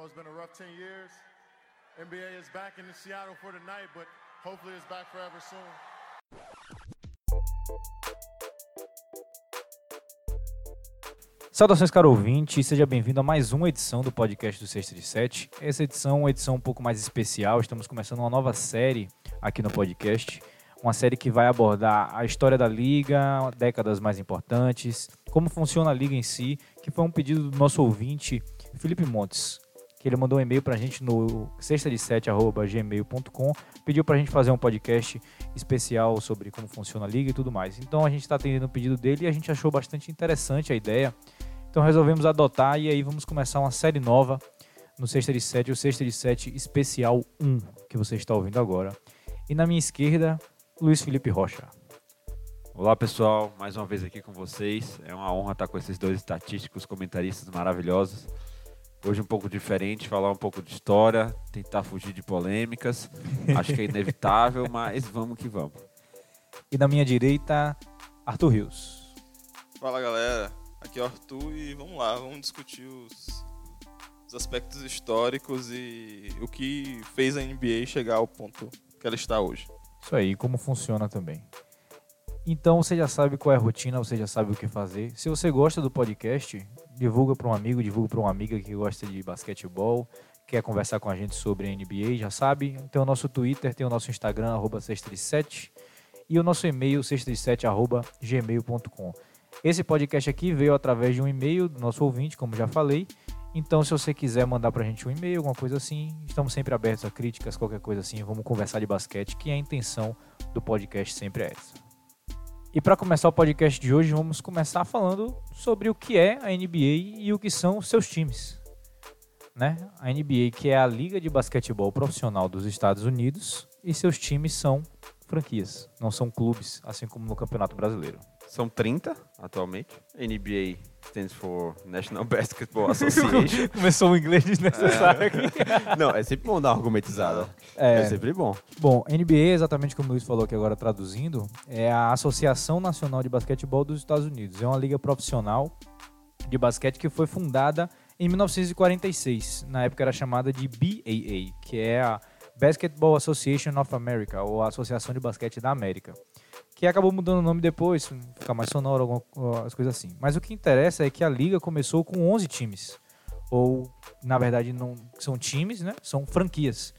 know it's been a rough 10 years. NBA is back in Seattle for tonight, but hopefully it's back forever soon. Saudações, caro ouvinte, seja bem-vindo a mais uma edição do podcast do Sexta de Sete. Essa edição é uma edição um pouco mais especial, estamos começando uma nova série aqui no podcast. Uma série que vai abordar a história da liga, décadas mais importantes, como funciona a liga em si, que foi um pedido do nosso ouvinte, Felipe Montes, que ele mandou um e-mail pra gente no sexta-de-sete@gmail.com, pediu pra gente fazer um podcast especial sobre como funciona a liga e tudo mais. Então a gente está atendendo o pedido dele e a gente achou bastante interessante a ideia. Então resolvemos adotar e aí vamos começar uma série nova no Sexta de Sete, o Sexta de Sete Especial 1, que você está ouvindo agora. E na minha esquerda, Luiz Felipe Rocha. Olá pessoal, mais uma vez aqui com vocês. É uma honra estar com esses dois estatísticos comentaristas maravilhosos. Hoje um pouco diferente, falar um pouco de história, tentar fugir de polêmicas. Acho que é inevitável, mas vamos que vamos. E na minha direita, Arthur Rios. Fala galera, aqui é o Arthur e vamos lá, vamos discutir os, os aspectos históricos e o que fez a NBA chegar ao ponto que ela está hoje. Isso aí, como funciona também. Então você já sabe qual é a rotina, você já sabe o que fazer. Se você gosta do podcast, divulga para um amigo, divulga para uma amiga que gosta de basquetebol, quer conversar com a gente sobre NBA, já sabe. Tem o nosso Twitter, tem o nosso Instagram, arroba 637, e o nosso e-mail, 637, arroba gmail.com. Esse podcast aqui veio através de um e-mail do nosso ouvinte, como já falei. Então, se você quiser mandar pra gente um e-mail, alguma coisa assim, estamos sempre abertos a críticas, qualquer coisa assim, vamos conversar de basquete, que a intenção do podcast sempre é essa. E para começar o podcast de hoje, vamos começar falando sobre o que é a NBA e o que são os seus times. Né? A NBA, que é a Liga de Basquetebol Profissional dos Estados Unidos, e seus times são franquias, não são clubes, assim como no Campeonato Brasileiro. São 30 atualmente. NBA stands for National Basketball Association. Começou um inglês desnecessário aqui. Não, é sempre bom dar uma argumentizada. É. É, sempre bom. Bom, NBA, exatamente como o Luiz falou aqui agora traduzindo, é a Associação Nacional de Basquetebol dos Estados Unidos. É uma liga profissional de basquete que foi fundada em 1946. Na época era chamada de BAA, que é a Basketball Association of America, ou a Associação de Basquete da América. Que acabou mudando o nome depois, ficar mais sonoro, algumas coisas assim. Mas o que interessa é que a liga começou com 11 times. Ou, na verdade, não são times, né? São franquias.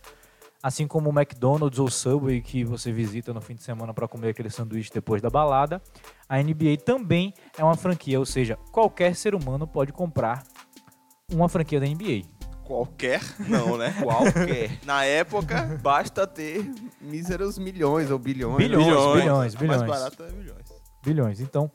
Assim como o McDonald's ou Subway que você visita no fim de semana para comer aquele sanduíche depois da balada, a NBA também é uma franquia, ou seja, qualquer ser humano pode comprar uma franquia da NBA. Qualquer? Não, né? Qualquer. Na época, Basta ter míseros milhões ou bilhões. Bilhões, bilhões, A bilhões. mais barata é milhões. Bilhões. Então,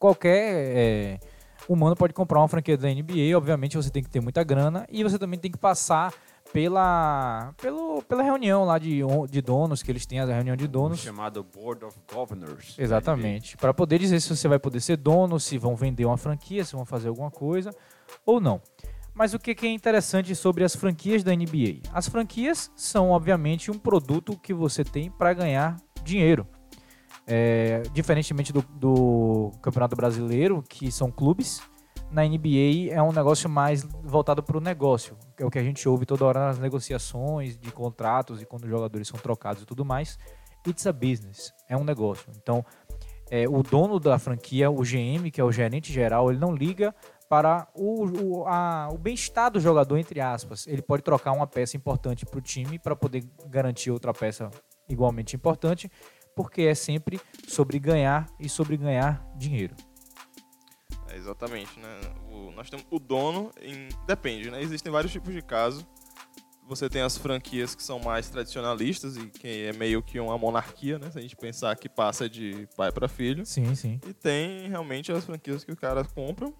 qualquer é, humano pode comprar uma franquia da NBA. Obviamente, você tem que ter muita grana e você também tem que passar pela, pelo, pela reunião lá de, de donos, que eles têm a reunião de donos. chamado Board of Governors. da Exatamente. Para poder dizer se você vai poder ser dono, se vão vender uma franquia, se vão fazer alguma coisa ou não. Mas o que é interessante sobre as franquias da NBA? As franquias são, obviamente, um produto que você tem para ganhar dinheiro. É, diferentemente do, do Campeonato Brasileiro, que são clubes, na NBA é um negócio mais voltado para o negócio, é o que a gente ouve toda hora nas negociações de contratos e quando os jogadores são trocados e tudo mais. It's a business, é um negócio. Então, é, o dono da franquia, o GM, que é o gerente geral, ele não liga para o, o, a- o bem-estar do jogador, entre aspas. Ele pode trocar uma peça importante para o time para poder garantir outra peça igualmente importante, porque é sempre sobre ganhar e sobre ganhar dinheiro. É, exatamente, né? O- nós temos o dono, em- depende, né? Existem vários tipos de casos. Você tem as franquias que são mais tradicionalistas e que é meio que uma monarquia, né? Se a gente pensar que passa de pai para filho. Sim, sim. E tem realmente as franquias que os caras compram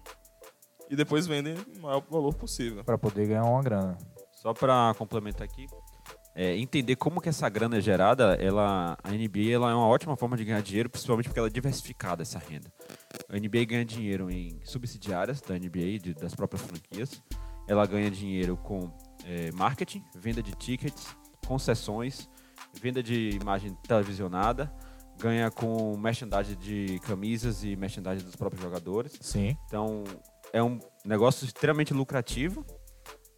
e depois vendem o maior valor possível. Para poder ganhar uma grana. Só para complementar aqui, é, entender como que essa grana é gerada, ela, a NBA ela é uma ótima forma de ganhar dinheiro, principalmente porque ela é diversificada essa renda. A NBA ganha dinheiro em subsidiárias da NBA, de- das próprias franquias. Ela ganha dinheiro com é, marketing, venda de tickets, concessões, venda de imagem televisionada, ganha com merchandising de camisas e merchandising dos próprios jogadores. Sim. Então, é um negócio extremamente lucrativo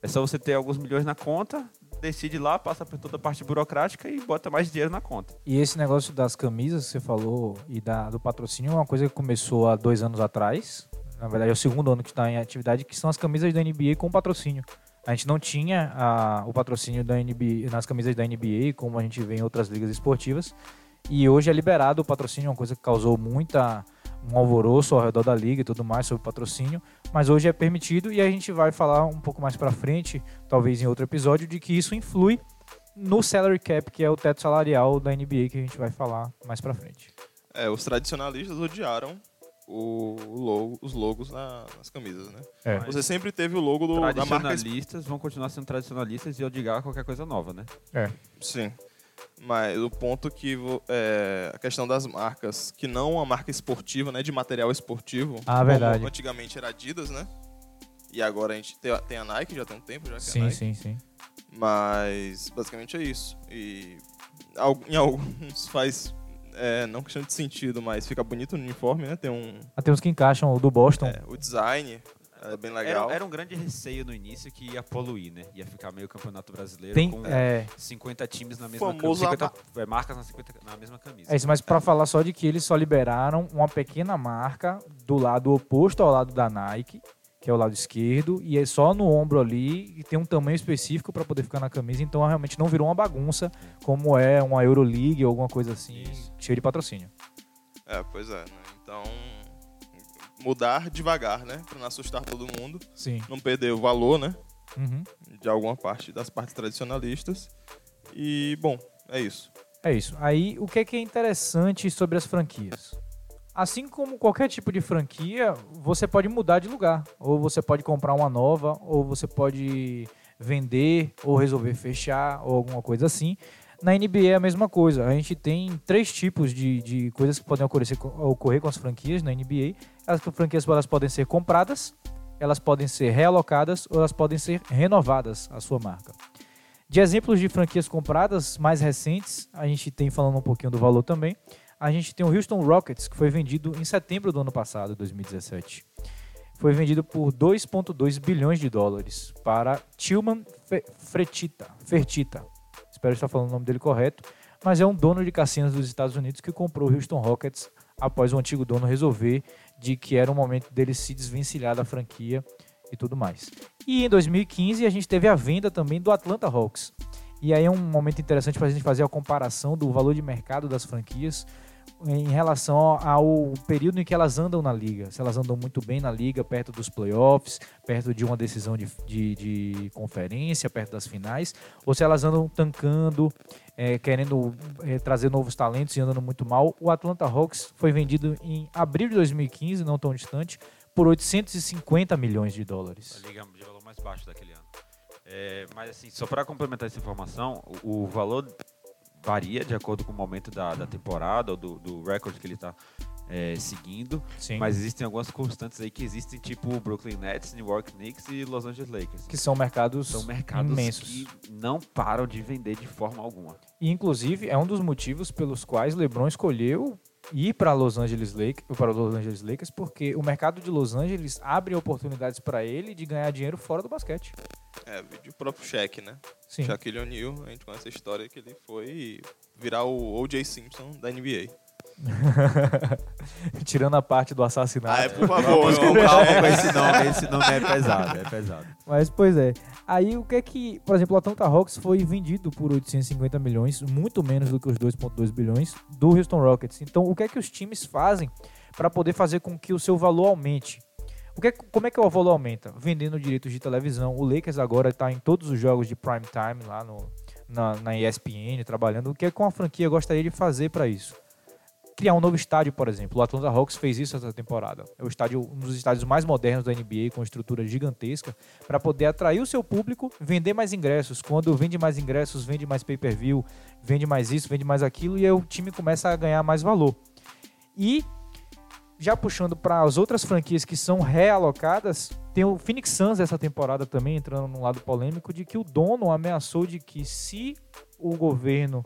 É só você ter alguns milhões na conta, decide lá, passa por toda a parte burocrática e bota mais dinheiro na conta. E esse negócio das camisas que você falou e da, do patrocínio é uma coisa que começou há dois anos atrás. Na verdade, é o segundo ano que está em atividade, que são as camisas da NBA com patrocínio. A gente não tinha a, o patrocínio da NBA, nas camisas da NBA, como a gente vê em outras ligas esportivas. E hoje é liberado o patrocínio, uma coisa que causou muita um alvoroço ao redor da liga e tudo mais sobre patrocínio, mas hoje é permitido e a gente vai falar um pouco mais para frente, talvez em outro episódio, de que isso influi no salary cap, que é o teto salarial da NBA que a gente vai falar mais para frente. É, os tradicionalistas odiaram o logo, os logos na, nas camisas, né? É. Você sempre teve o logo do, da marca. Tradicionalistas vão continuar sendo tradicionalistas e odiar qualquer coisa nova, né? Sim. Mas o ponto que é, a questão das marcas, que não a marca esportiva, né, de material esportivo, Ah, verdade. antigamente era Adidas, né? E agora a gente tem a, Nike, já tem um tempo já que é Sim, Nike. sim, sim. Mas basicamente é isso. E em alguns faz é, não questão de sentido, mas fica bonito no uniforme, né? Tem um Ah, tem uns que encaixam o do Boston. é, o design é bem legal. Era, era um grande receio no início que ia poluir, né? Ia ficar meio campeonato brasileiro tem, com é, 50 times na mesma Famoso camisa. 50 é, marcas na, 50 na mesma camisa. é isso, mas para falar só de que eles só liberaram uma pequena marca do lado oposto ao lado da Nike, que é o lado esquerdo, e é só no ombro ali e tem um tamanho específico para poder ficar na camisa, então realmente não virou uma bagunça como é uma Euroleague ou alguma coisa assim, Isso. cheio de patrocínio. É, pois é. Né? Então mudar devagar, né? Pra não assustar todo mundo, Sim. não perder o valor, né? Uhum. De alguma parte das partes tradicionalistas. E bom, é isso. É isso. Aí, o que é, que é interessante sobre as franquias? Assim como qualquer tipo de franquia, você pode mudar de lugar. Ou você pode comprar uma nova, ou você pode vender, ou resolver fechar, ou alguma coisa assim. Na NBA é a mesma coisa. A gente tem três tipos de, de coisas que podem ocorrer, ocorrer com as franquias na NBA. As franquias elas podem ser compradas, elas podem ser realocadas, ou elas podem ser renovadas, a sua marca. De exemplos de franquias compradas mais recentes, a gente tem falando um pouquinho do valor também. A gente tem o Houston Rockets, que foi vendido em setembro do ano passado, 2017. Foi vendido por 2,2 bilhões de dólares para Tillman Fe-. Fertitta. Espero estar falando o nome dele correto. Mas é um dono de cassinos dos Estados Unidos que comprou o Houston Rockets após o antigo dono resolver de que era o momento dele se desvencilhar da franquia e tudo mais. E em 2015 a gente teve a venda também do Atlanta Hawks. E aí é um momento interessante para a gente fazer a comparação do valor de mercado das franquias em relação ao período em que elas andam na liga. Se elas andam muito bem na liga, perto dos playoffs, perto de uma decisão de, de, de conferência, perto das finais, ou se elas andam tancando, é, querendo é, trazer novos talentos e andando muito mal. O Atlanta Hawks foi vendido em abril de 2015, não tão distante, por 850 milhões de dólares. A liga de valor mais baixo daquele ano. É, mas assim, só para complementar essa informação, o, o valor varia de acordo com o momento da, da temporada ou do, do recorde que ele está seguindo. Sim. Mas existem algumas constantes aí que existem, tipo o Brooklyn Nets, New York Knicks e Los Angeles Lakers. que são mercados, São mercados imensos. que não param de vender de forma alguma. E inclusive é um dos motivos pelos quais LeBron escolheu ir para Los Angeles Lakers, para Los Angeles Lakers, porque o mercado de Los Angeles abre oportunidades para ele de ganhar dinheiro fora do basquete. É, vídeo próprio Shaq, né? Sim. Shaquille O'Neal, a gente conhece a história que ele foi virar o O.J. Simpson da NBA. Tirando a parte do assassinato. Ah, é, por favor. Não- calma com esse nome, esse nome é pesado, é pesado. Mas, pois é. Aí, o que é que... Por exemplo, o Atlanta Hawks foi vendido por 850 milhões, muito menos do que os 2,2 bilhões do Houston Rockets. Então, o que é que os times fazem para poder fazer com que o seu valor aumente? O que é- como é que o valor aumenta? Vendendo direitos de televisão. O Lakers agora está em todos os jogos de prime time lá no, na, na ESPN, trabalhando. O que é que uma franquia gostaria de fazer para isso? Criar um novo estádio, por exemplo. O Atlanta Hawks fez isso essa temporada. É o estádio, um dos estádios mais modernos da NBA, com estrutura gigantesca, para poder atrair o seu público, vender mais ingressos. Quando vende mais ingressos, vende mais pay-per-view, vende mais isso, vende mais aquilo, e aí o time começa a ganhar mais valor. E já puxando para as outras franquias que são realocadas, tem o Phoenix Suns essa temporada também entrando num lado polêmico de que o dono ameaçou de que se o governo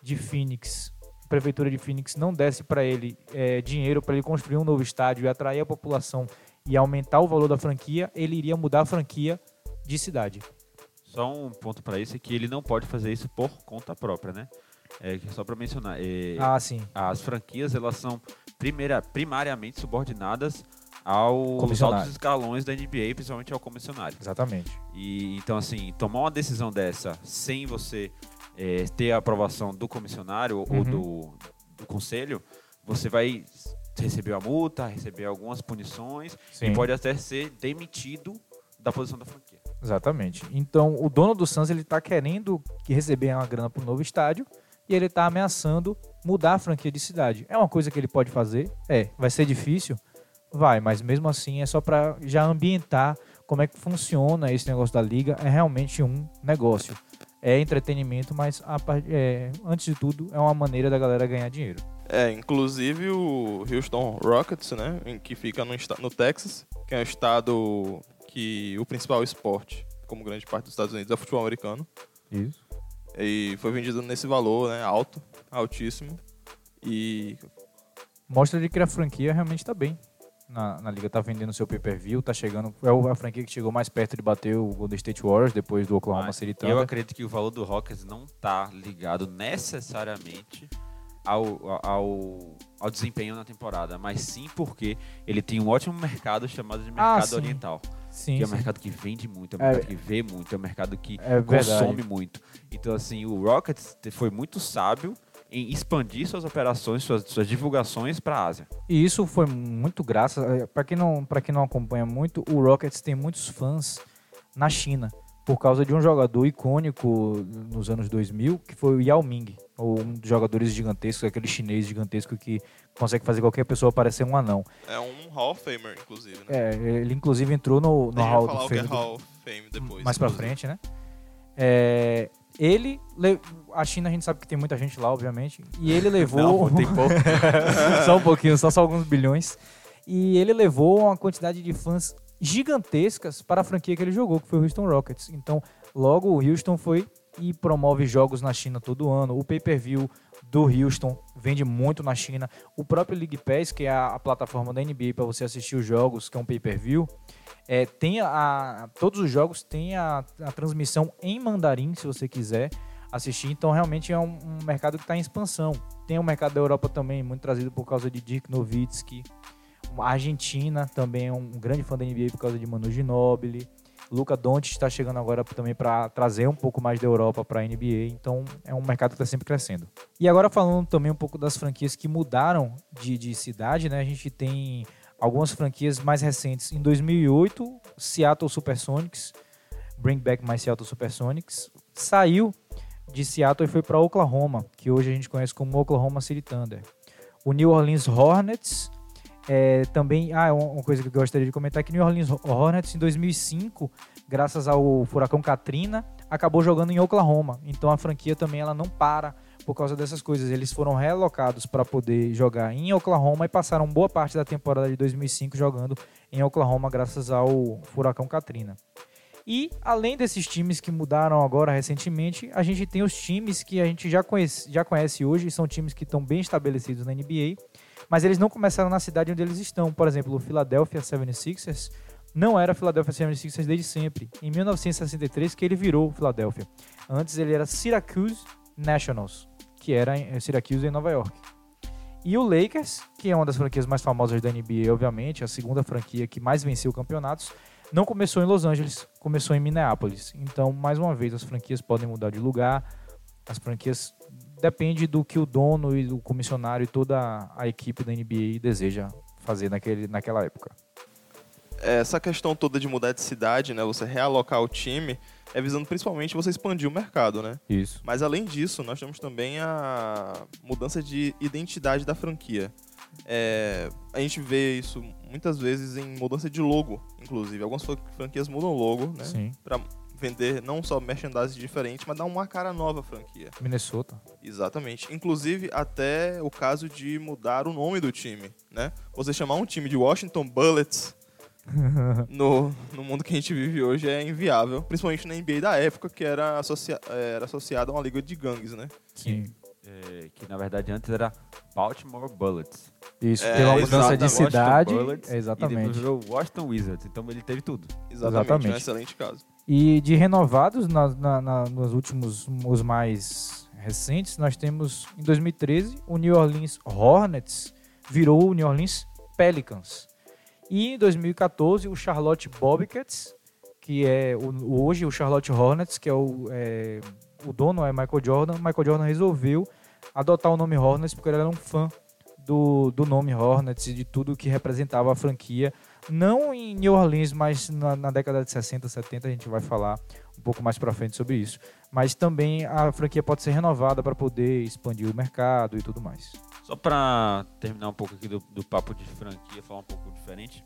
de Phoenix, prefeitura de Phoenix não desse para ele eh, dinheiro para ele construir um novo estádio e atrair a população e aumentar o valor da franquia, ele iria mudar a franquia de cidade. Só um ponto para isso é que ele não pode fazer isso por conta própria, né? É, só para mencionar, é, Ah, as franquias elas são primeira, primariamente subordinadas aos altos escalões da NBA, principalmente ao comissionário. Exatamente. E então assim, tomar uma decisão dessa sem você é, ter a aprovação do comissionário ou Uhum. do, do conselho, você vai receber a multa, receber algumas punições Sim. e pode até ser demitido da posição da franquia. Exatamente. Então, o dono do Suns ele tá querendo que receber uma grana pro novo estádio e ele tá ameaçando mudar a franquia de cidade. É uma coisa que ele pode fazer? É. Vai ser difícil? Vai, mas mesmo assim é só para já ambientar como é que funciona esse negócio da liga. É realmente um negócio. É entretenimento, mas a é, antes de tudo é uma maneira da galera ganhar dinheiro. É, inclusive o Houston Rockets, né, que fica no, no Texas, que é um estado que o principal esporte, como grande parte dos Estados Unidos, é o futebol americano. Isso. E foi vendido nesse valor, né, alto, altíssimo. E Mostra de que a franquia realmente tá bem. Na, na liga tá vendendo seu pay-per-view, tá chegando. É o- a franquia que chegou mais perto de bater o Golden State Warriors depois do Oklahoma Mas City eu Thunder. acredito que o valor do Rockets não está ligado necessariamente ao, ao, ao desempenho na temporada, mas sim porque ele tem um ótimo mercado chamado de Ah, mercado sim. oriental. Sim, que é um sim. mercado que vende muito, é um É. mercado que vê muito, é um mercado que É consome muito. Então, assim, o Rockets foi muito sábio em expandir suas operações, suas, suas divulgações para a Ásia. E isso foi muito graças. Para quem, não, pra quem não acompanha muito, o Rockets tem muitos fãs na China. Por causa de um jogador icônico nos anos 2000, que foi o Yao Ming. Ou um dos jogadores gigantescos, aquele chinês gigantesco que consegue fazer qualquer pessoa parecer um anão. é um Hall of Famer, inclusive, né? É, ele inclusive entrou no, no Hall falar do é Fame. do- Hall of Fame depois. mais pra inclusive. frente, né? É, ele, le- a China a gente sabe que tem muita gente lá, obviamente, e ele levou Não, tem pouco. só um pouquinho, só, só alguns bilhões, e ele levou uma quantidade de fãs gigantescas para a franquia que ele jogou, que foi o Houston Rockets. Então, logo o Houston foi e promove jogos na China todo ano. O pay-per-view do Houston vende muito na China. O próprio League Pass, que é a, plataforma da NBA para você assistir os jogos, que é um pay-per-view, é, tem a, todos os jogos têm a, a transmissão em mandarim, se você quiser assistir. Então, realmente é um, um mercado que está em expansão. Tem o mercado da Europa também, muito trazido por causa de Dirk Nowitzki. A Argentina também é um grande fã da NBA por causa de Manu Ginóbili. Luca Doncic está chegando agora também para trazer um pouco mais da Europa para a NBA. Então, é um mercado que está sempre crescendo. E agora falando também um pouco das franquias que mudaram de, de cidade, né? A gente tem algumas franquias mais recentes. Em 2008, Seattle Supersonics, Bring Back My Seattle Supersonics, saiu de Seattle e foi para Oklahoma, que hoje a gente conhece como Oklahoma City Thunder. O New Orleans Hornets é, também, ah, uma uma coisa que eu gostaria de comentar é que New Orleans Hornets em 2005, graças ao furacão Katrina, acabou jogando em Oklahoma. Então a franquia também ela não para por causa dessas coisas. Eles foram relocados para poder jogar em Oklahoma e passaram boa parte da temporada de 2005 jogando em Oklahoma graças ao furacão Katrina. E além desses times que mudaram agora recentemente, a gente tem os times que a gente já conhece, já conhece hoje, são times que estão bem estabelecidos na NBA, mas eles não começaram na cidade onde eles estão. Por exemplo, o Philadelphia 76ers não era Philadelphia 76ers desde sempre. Em 1963 que ele virou Philadelphia. Antes ele era Syracuse Nationals, que era em Syracuse em Nova York. E o Lakers, que é uma das franquias mais famosas da NBA, obviamente, a segunda franquia que mais venceu campeonatos, não começou em Los Angeles, começou em Minneapolis. Então, mais uma vez, as franquias podem mudar de lugar. As franquias depende do que o dono e o comissionário e toda a equipe da NBA deseja fazer naquele, naquela época. Essa questão toda de mudar de cidade, né? Você realocar o time, é visando principalmente você expandir o mercado, né? Isso. Mas além disso, nós temos também a mudança de identidade da franquia. É, a gente vê isso muitas vezes em mudança de logo, inclusive. Algumas fran- franquias mudam logo, né? Sim. Vender não só merchandising diferente, mas dar uma cara nova à franquia. Minnesota. Exatamente. Inclusive, até o caso de mudar o nome do time, né? Você chamar um time de Washington Bullets no, no mundo que a gente vive hoje é inviável. Principalmente na NBA da época, que era, associa era associada a uma liga de gangues, né? Sim. É, que na verdade antes era Baltimore Bullets. Isso. É, Teve uma mudança de exatamente. cidade. Washington Bullets, E depois Exatamente. virou Washington Wizards. Então ele teve tudo. Exatamente. É um Exatamente. excelente caso. E de renovados, na, na, na, nos últimos, os mais recentes, nós temos em 2013 o New Orleans Hornets virou o New Orleans Pelicans. E em 2014 o Charlotte Bobcats, que é o, hoje o Charlotte Hornets, que é o, é, o dono é Michael Jordan. Michael Jordan resolveu adotar o nome Hornets porque ele era um fã do, do nome Hornets e de tudo que representava a franquia não em New Orleans, mas na, na, década de 60, 70, a gente vai falar um pouco mais para frente sobre isso. Mas também a franquia pode ser renovada para poder expandir o mercado e tudo mais. Só para terminar um pouco aqui do, do papo de franquia, falar um pouco diferente,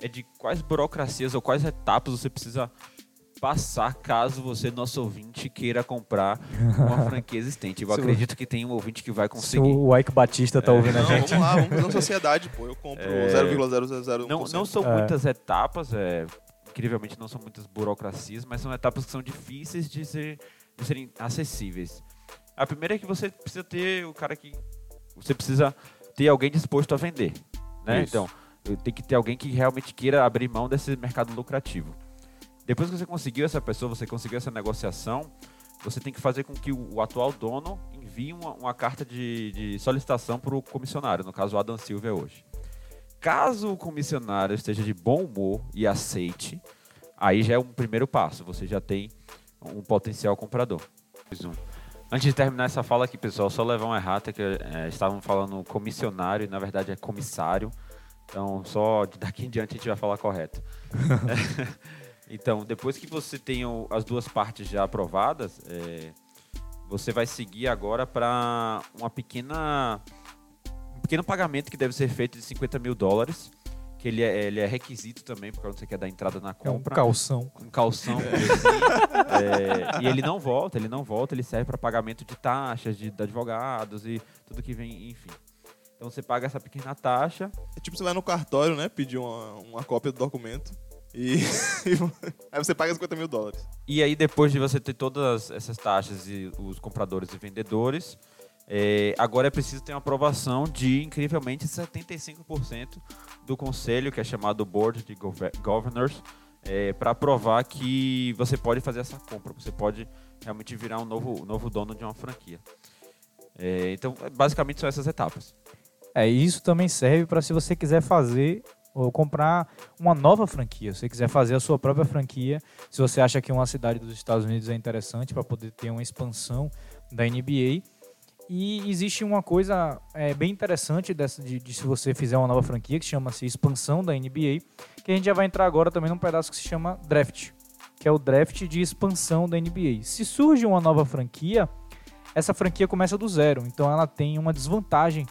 é de quais burocracias ou quais etapas você precisa passar caso você, nosso ouvinte, queira comprar uma franquia existente. Eu acredito que tem um ouvinte que vai conseguir. Se o Ike Batista tá é. ouvindo não, a gente. Vamos lá, vamos fazer uma sociedade, pô. Eu compro é... 0,001%. Não, não são é. muitas etapas, é, incrivelmente não são muitas burocracias, mas são etapas que são difíceis de, ser, de serem acessíveis. A primeira é que você precisa ter o cara que. Você precisa ter alguém disposto a vender. Né? Então, tem que ter alguém que realmente queira abrir mão desse mercado lucrativo. Depois que você conseguiu essa pessoa, você conseguiu essa negociação, você tem que fazer com que o, atual dono envie uma, uma carta de, de solicitação para o comissionário, no caso o Adam Silva hoje. Caso o comissionário esteja de bom humor e aceite, aí já é um primeiro passo, você já tem um potencial comprador. Antes de terminar essa fala aqui, pessoal, só levar uma errata que é, estavam falando comissionário e na verdade é comissário. Então, só daqui em diante a gente vai falar correto. Então, depois que você tem as duas partes já aprovadas, é, você vai seguir agora para uma pequena um pequeno pagamento que deve ser feito de 50 mil dólares, que ele é, ele é requisito também, porque você quer dar entrada na compra. É um calção. Um calção. É. é, e ele não volta, ele não volta, ele serve para pagamento de taxas, de, de advogados e tudo que vem, enfim. Então você paga essa pequena taxa. É tipo você vai no cartório, né? Pedir uma, uma cópia do documento. E aí você paga 50 mil dólares. E aí, depois de você ter todas essas taxas e os compradores e vendedores, é, agora é preciso ter uma aprovação de incrivelmente 75% do conselho, que é chamado Board de Governors, é, para provar que você pode fazer essa compra. Você pode realmente virar um novo, novo dono de uma franquia. É, então, basicamente são essas etapas. É, isso também serve para se você quiser fazer ou comprar uma nova franquia. Se você quiser fazer a sua própria franquia, se você acha que uma cidade dos Estados Unidos é interessante para poder ter uma expansão da NBA. E existe uma coisa é, bem interessante dessa, de, de, se você fizer uma nova franquia, que chama-se expansão da NBA, que a gente já vai entrar agora também num pedaço que se chama draft, que é o draft de expansão da NBA. Se surge uma nova franquia, essa franquia começa do zero, então ela tem uma desvantagem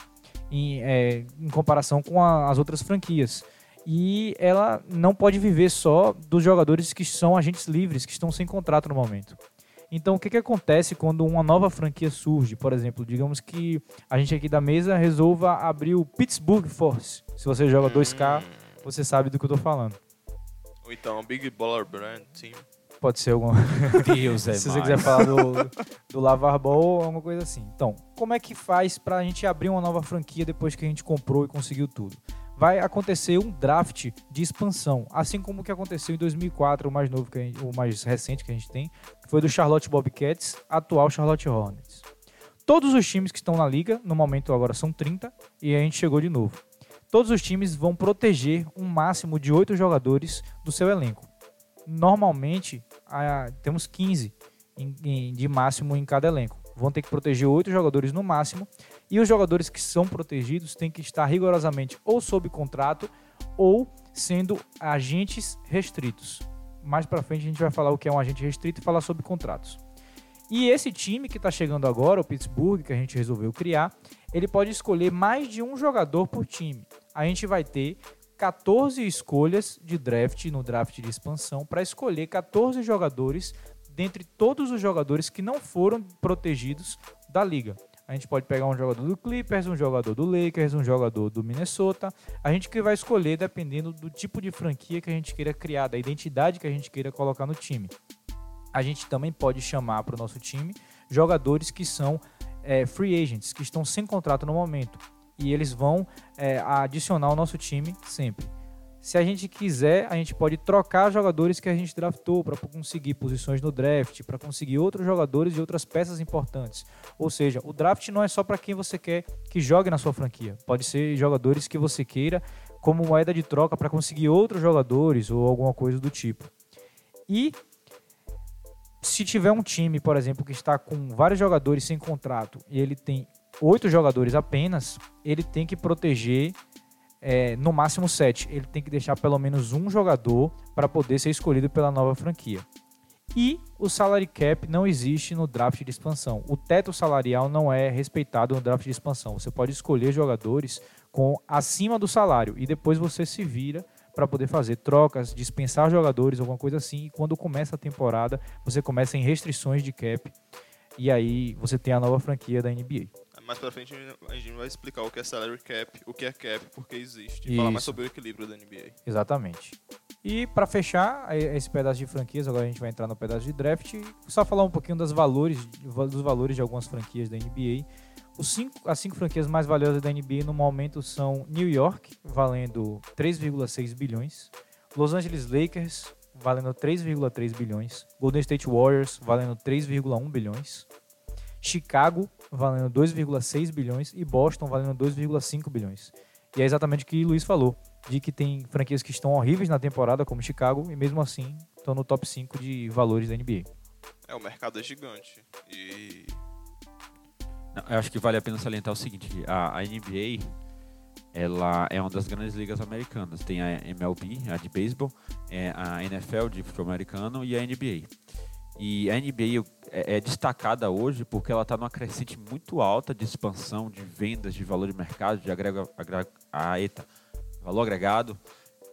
em, é, em comparação com a, as outras franquias. E ela não pode viver só dos jogadores que são agentes livres, que estão sem contrato no momento. Então, o que, que acontece quando uma nova franquia surge? Por exemplo, digamos que a gente aqui da mesa resolva abrir o Pittsburgh Force. Se você joga 2K, hum. você sabe do que eu estou falando. Ou então, Big Baller Brand Team. Pode ser alguma. Deus é Se você quiser falar do, do Lavar Ball, alguma coisa assim. Então, como é que faz para a gente abrir uma nova franquia depois que a gente comprou e conseguiu tudo? Vai acontecer um draft de expansão, assim como o que aconteceu em 2004, o mais novo, que gente, o mais recente que a gente tem, foi do Charlotte Bobcats, atual Charlotte Hornets. Todos os times que estão na liga, no momento agora são 30, e a gente chegou de novo. Todos os times vão proteger um máximo de 8 jogadores do seu elenco normalmente a, temos 15 em, em, de máximo em cada elenco. Vão ter que proteger oito jogadores no máximo. E os jogadores que são protegidos têm que estar rigorosamente ou sob contrato ou sendo agentes restritos. Mais para frente a gente vai falar o que é um agente restrito e falar sobre contratos. E esse time que está chegando agora, o Pittsburgh, que a gente resolveu criar, ele pode escolher mais de um jogador por time. A gente vai ter 14 escolhas de draft no draft de expansão para escolher 14 jogadores dentre todos os jogadores que não foram protegidos da liga. A gente pode pegar um jogador do Clippers, um jogador do Lakers, um jogador do Minnesota. A gente que vai escolher dependendo do tipo de franquia que a gente queira criar, da identidade que a gente queira colocar no time. A gente também pode chamar para o nosso time jogadores que são é, free agents, que estão sem contrato no momento e eles vão é, adicionar o nosso time sempre. Se a gente quiser, a gente pode trocar jogadores que a gente draftou para conseguir posições no draft, para conseguir outros jogadores e outras peças importantes. Ou seja, o draft não é só para quem você quer que jogue na sua franquia. Pode ser jogadores que você queira como moeda de troca para conseguir outros jogadores ou alguma coisa do tipo. E se tiver um time, por exemplo, que está com vários jogadores sem contrato e ele tem oito jogadores apenas, ele tem que proteger é, no máximo sete. Ele tem que deixar pelo menos um jogador para poder ser escolhido pela nova franquia. E o salary cap não existe no draft de expansão. O teto salarial não é respeitado no draft de expansão. Você pode escolher jogadores com acima do salário e depois você se vira para poder fazer trocas, dispensar jogadores, alguma coisa assim. E quando começa a temporada, você começa em restrições de cap e aí você tem a nova franquia da NBA. Mais pra frente a gente vai explicar o que é salary cap, o que é cap, porque existe. E Isso. falar mais sobre o equilíbrio da NBA. Exatamente. E para fechar eh, esse pedaço de franquias, agora a gente vai entrar no pedaço de draft, só falar um pouquinho das valores, dos valores de algumas franquias da NBA. Os cinco, as cinco franquias mais valiosas da NBA no momento são New York, valendo 3,6 bilhões, Los Angeles Lakers, valendo 3,3 bilhões, Golden State Warriors, valendo 3,1 bilhões, Chicago, valendo 2,6 bilhões e Boston, valendo 2,5 bilhões. E é exatamente o que o Luiz falou, de que tem franquias que estão horríveis na temporada, como Chicago, e mesmo assim estão no top 5 de valores da NBA. É, o mercado é gigante. E Não, eu acho que vale a pena salientar o seguinte, a, a NBA ela é uma das grandes ligas americanas. Tem a MLB, a de beisebol, é a NFL de futebol americano e a NBA. E a NBA é, é destacada hoje porque ela está numa crescente muito alta de expansão, de vendas, de valor de mercado, de agrega, agrega, a ETA, valor agregado.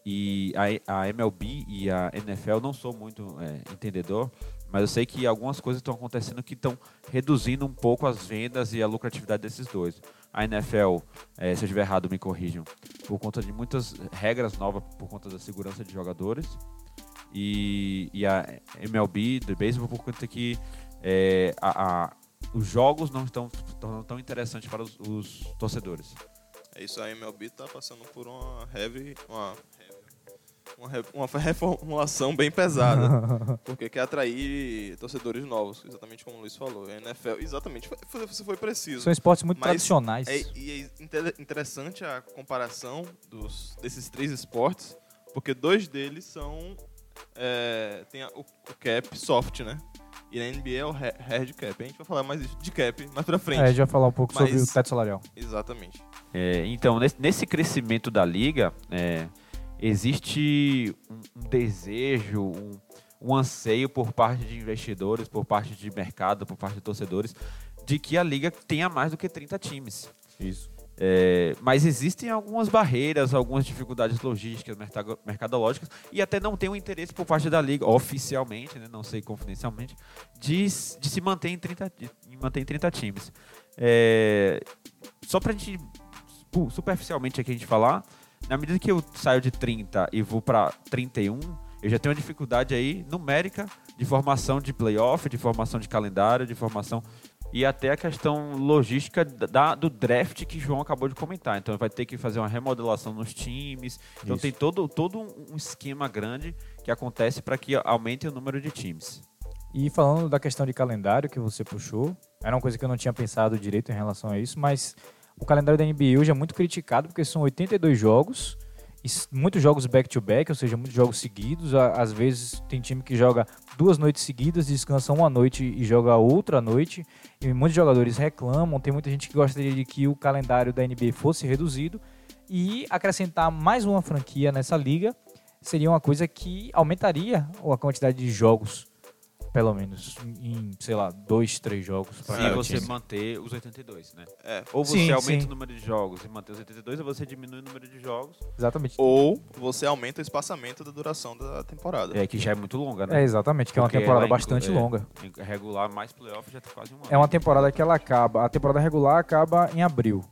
E a, a MLB e a NFL não sou muito é, entendedor, mas eu sei que algumas coisas estão acontecendo que estão reduzindo um pouco as vendas e a lucratividade desses dois. A NFL, eh, se eu estiver errado, me corrijam, por conta de muitas regras novas, por conta da segurança de jogadores. E, e a MLB, do beisebol, por conta que eh, a- a- os jogos não estão tão, tão interessantes para os, os torcedores. é isso, a MLB tá passando por uma heavy, uma, uma, uma reformulação bem pesada. porque quer atrair torcedores novos, exatamente como o Luiz falou. A NFL, exatamente, foi- foi- você foi preciso. São esportes muito tradicionais. É, e é inter- interessante a comparação dos, desses três esportes, porque dois deles são. É, tem a- o, o cap soft, né? E na NBA é o ha- hard cap. A gente vai falar mais de cap mais pra frente. É, a gente vai falar um pouco sobre Mas- o teto salarial. Exatamente. É, então, nesse, nesse crescimento da liga, é, existe um, um desejo, um, um anseio por parte de investidores, por parte de mercado, por parte de torcedores, de que a liga tenha mais do que 30 times. Isso. É, mas existem algumas barreiras, algumas dificuldades logísticas, mercado- mercadológicas, e até não tem um interesse por parte da liga, oficialmente, né, não sei confidencialmente, de, de se manter em 30, de- em manter em 30 times. É, só pra gente, pu- superficialmente aqui a gente falar, na medida que eu saio de 30 e vou para 31, eu já tenho uma dificuldade aí numérica de formação de playoff, de formação de calendário, de formação e até a questão logística da, do draft que João acabou de comentar. Então vai ter que fazer uma remodelação nos times. Então Isso. tem todo, todo um esquema grande que acontece para que aumente o número de times. E falando da questão de calendário que você puxou, era uma coisa que eu não tinha pensado direito em relação a isso, mas o calendário da NBA hoje é muito criticado porque são 82 jogos, muitos jogos back-to-back, ou seja, muitos jogos seguidos. Às vezes tem time que joga duas noites seguidas, descansa uma noite e joga outra noite. E muitos jogadores reclamam, tem muita gente que gostaria de que o calendário da NBA fosse reduzido. E acrescentar mais uma franquia nessa liga seria uma coisa que aumentaria a quantidade de jogos, pelo menos em, sei lá, dois, três jogos. pra Se você time. manter os 82, né? É. Ou você Sim, aumenta sim. o número de jogos e mantém os 82, ou você diminui o número de jogos. Exatamente. Ou você aumenta o espaçamento da duração da temporada. É, que já é muito longa, né? É, exatamente, que é uma Porque temporada inclui- bastante é, longa. em- Regular mais playoff já tá quase um ano. É uma temporada que ela acaba. A temporada regular acaba em abril.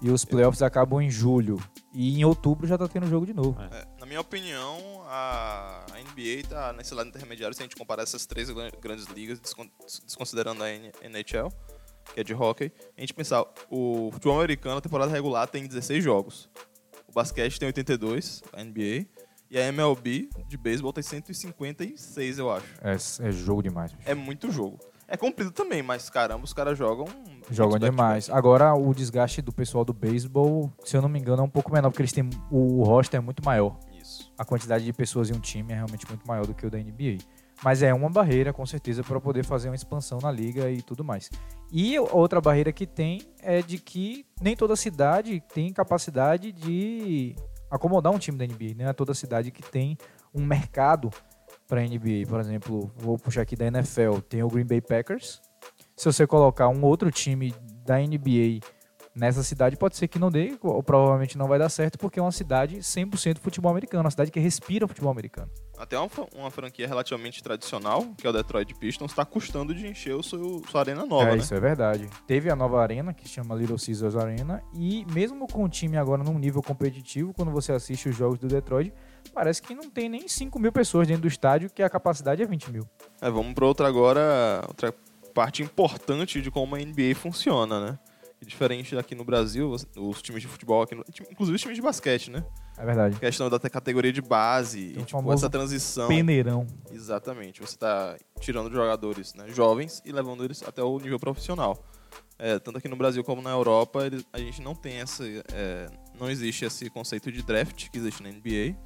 E os playoffs acabam em julho. E em outubro já tá tendo jogo de novo. É, na minha opinião, a NBA tá nesse lado intermediário se a gente comparar essas três gran- grandes ligas, descon- desconsiderando a NHL, que é de hockey. A gente pensar, o futebol americano, a temporada regular tem 16 jogos. O basquete tem 82, a NBA. E a MLB de beisebol tem 156, eu acho. É, é jogo demais. bicho. É muito jogo. É comprido também, mas caramba, os caras jogam. Jogam demais. Agora, o desgaste do pessoal do beisebol, se eu não me engano, é um pouco menor, porque eles têm. O roster é muito maior. A quantidade de pessoas em um time é realmente muito maior do que o da NBA. Mas é uma barreira, com certeza, para poder fazer uma expansão na liga e tudo mais. E outra barreira que tem é de que nem toda cidade tem capacidade de acomodar um time da NBA. Não é toda cidade que tem um mercado para NBA. Por exemplo, vou puxar aqui da NFL, tem o Green Bay Packers. Se você colocar um outro time da NBA nessa cidade, pode ser que não dê, ou provavelmente não vai dar certo, porque é uma cidade 100% futebol americano, uma cidade que respira futebol americano. Até uma, uma franquia relativamente tradicional, que é o Detroit Pistons, está custando de encher o seu, sua arena nova, é, né? isso é verdade. Teve a nova arena, que se chama Little Caesars Arena, e mesmo com o time agora num nível competitivo, quando você assiste os jogos do Detroit, parece que não tem nem 5 mil pessoas dentro do estádio, que a capacidade é 20 mil. É, vamos para outra agora, outra parte importante de como a NBA funciona, né? E diferente daqui no Brasil, os, times de futebol aqui, no, inclusive os times de basquete, né? É verdade. questão da categoria de base e tipo, essa transição. Peneirão. Exatamente. Você está tirando jogadores né, jovens e levando eles até o nível profissional. É, tanto aqui no Brasil como na Europa, eles- a gente não tem essa. é, não existe esse conceito de draft que existe na NBA,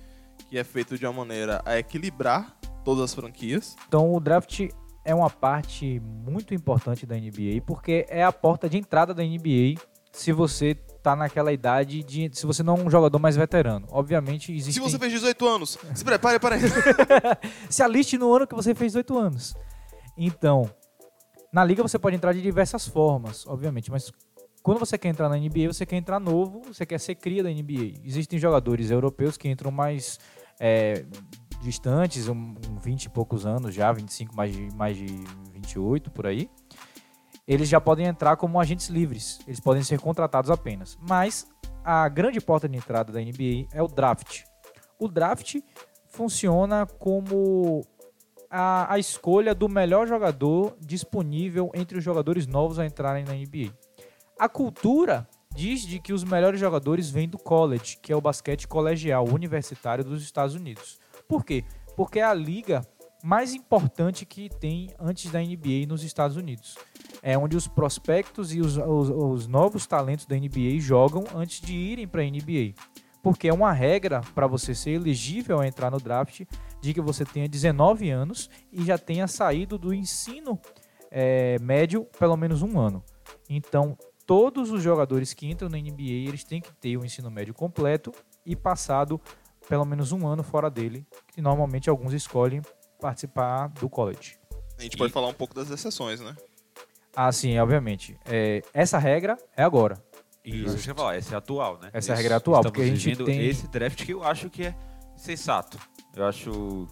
que é feito de uma maneira a equilibrar todas as franquias. Então o draft é uma parte muito importante da NBA, porque é a porta de entrada da NBA se você tá naquela idade de. Se você não é um jogador mais veterano. Obviamente Se existe. você fez 18 anos, se prepare para isso. se aliste no ano que você fez 18 anos. Então, na liga você pode entrar de diversas formas, obviamente, mas quando você quer entrar na NBA, você quer entrar novo, você quer ser cria da NBA. Existem jogadores europeus que entram mais é, distantes, um, um 20 e poucos anos já, 25, mais de, mais de 28 por aí. Eles já podem entrar como agentes livres, eles podem ser contratados apenas. Mas a grande porta de entrada da NBA é o draft. O draft funciona como a, a escolha do melhor jogador disponível entre os jogadores novos a entrarem na NBA. A cultura diz de que os melhores jogadores vêm do college, que é o basquete colegial universitário dos Estados Unidos. Por quê? Porque é a liga mais importante que tem antes da NBA nos Estados Unidos. É onde os prospectos e os, os- os novos talentos da NBA jogam antes de irem para a NBA. Porque é uma regra para você ser elegível a entrar no draft de que você tenha 19 anos e já tenha saído do ensino eh, médio pelo menos um ano. Então, todos os jogadores que entram na NBA, eles têm que ter o ensino médio completo e passado pelo menos um ano fora dele, que normalmente alguns escolhem participar do college. A gente E- pode falar um pouco das exceções, né? Ah, sim, obviamente. É, essa regra é agora. Isso, deixa eu falar, essa é atual, né? Essa é a Isso. regra atual, Estamos porque a gente tem- esse draft que eu acho que é sensato. Eu acho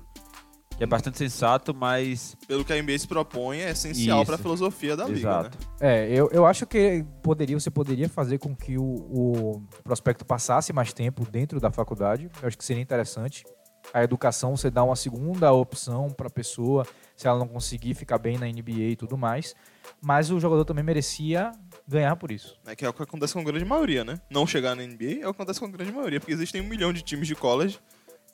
é bastante sensato, mas Pelo que a NBA se propõe, é essencial para a filosofia da liga, exato. né? É, eu, eu acho que poderia, você poderia fazer com que o, o prospecto passasse mais tempo dentro da faculdade. Eu acho que seria interessante. A educação, você dá uma segunda opção para a pessoa, se ela não conseguir ficar bem na NBA e tudo mais. Mas o jogador também merecia ganhar por isso. É que é o que acontece com a grande maioria, né? Não chegar na NBA é o que acontece com a grande maioria, porque existem um milhão de times de college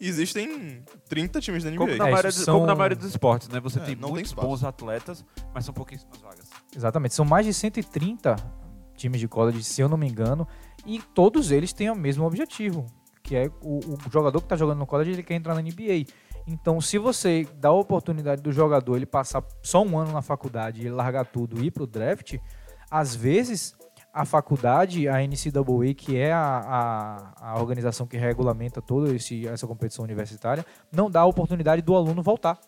existem 30 times da NBA. Como na, É, maioria, são- como na maioria dos esportes, né? Você É, tem não tem muitos espaço. bons atletas, mas são pouquíssimas vagas. Exatamente. São mais de 130 times de college, se eu não me engano, e todos eles têm o mesmo objetivo, que é o, o jogador que está jogando no college, ele quer entrar na NBA. Então, se você dá a oportunidade do jogador ele passar só um ano na faculdade e largar tudo e ir pro draft, às vezes a faculdade, a NCAA, que é a, a, a organização que regulamenta toda essa competição universitária, não dá a oportunidade do aluno voltar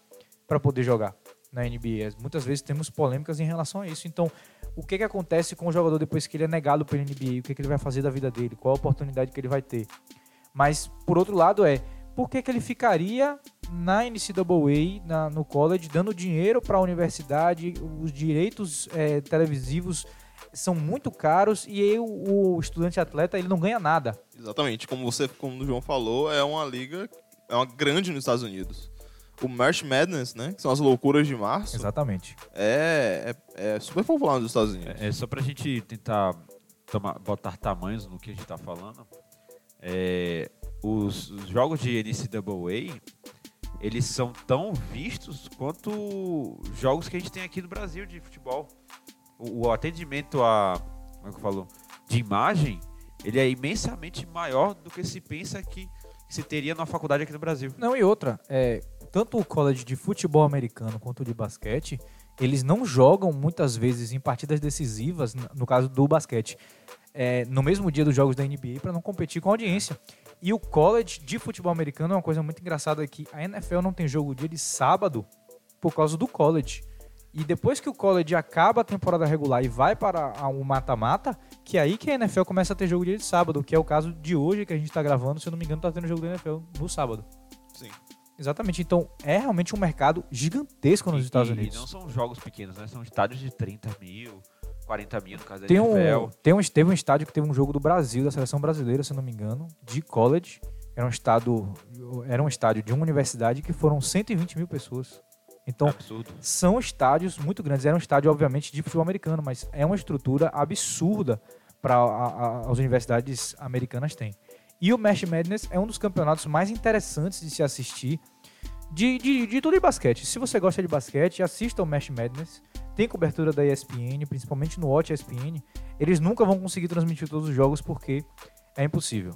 para poder jogar na NBA. Muitas vezes temos polêmicas em relação a isso. Então, o que, que acontece com o jogador depois que ele é negado pela NBA? O que, que ele vai fazer da vida dele? Qual a oportunidade que ele vai ter? Mas, por outro lado, é por que, que ele ficaria na NCAA, na, no college, dando dinheiro para a universidade? Os direitos eh, televisivos são muito caros e aí o, o estudante atleta ele não ganha nada. Exatamente. Como você, como o João falou, é uma liga, é uma grande nos Estados Unidos. O March Madness, né? Que são as loucuras de março, Exatamente. é, é, é super popular nos Estados Unidos. É, é só pra gente tentar tomar- botar tamanhos no que a gente tá falando. é, os, os jogos de NCAA eles são tão vistos quanto jogos que a gente tem aqui no Brasil de futebol. O, atendimento a, como é que de imagem, ele é imensamente maior do que se pensa que se teria na faculdade aqui no Brasil. Não, e outra, é, tanto o college de futebol americano quanto o de basquete, eles não jogam muitas vezes em partidas decisivas, no caso do basquete, é, no mesmo dia dos jogos da NBA para não competir com a audiência. E o college de futebol americano é uma coisa muito engraçada que a NFL não tem jogo dia de sábado por causa do college. E depois que o college acaba a temporada regular e vai para o mata-mata, que é aí que a NFL começa a ter jogo dia de sábado, que é o caso de hoje que a gente está gravando, se eu não me engano, tá tendo jogo da NFL no sábado. Sim. Exatamente. Então, é realmente um mercado gigantesco nos E- Estados e Unidos. não são jogos pequenos, né? São estádios de 30 mil, 40 mil no caso da Tem um, NFL. tem um, teve um estádio que teve um jogo do Brasil, da seleção brasileira, se eu não me engano, de college. Era um estádio, era um estádio de uma universidade que foram 120 mil pessoas. Então, Absurdo. são estádios muito grandes. Era um estádio, obviamente, de futebol americano, mas é uma estrutura absurda para as universidades americanas têm. E o March Madness é um dos campeonatos mais interessantes de se assistir de, de, de tudo em basquete. Se você gosta de basquete, assista ao March Madness. Tem cobertura da ESPN, principalmente no Watch ESPN. Eles nunca vão conseguir transmitir todos os jogos porque é impossível.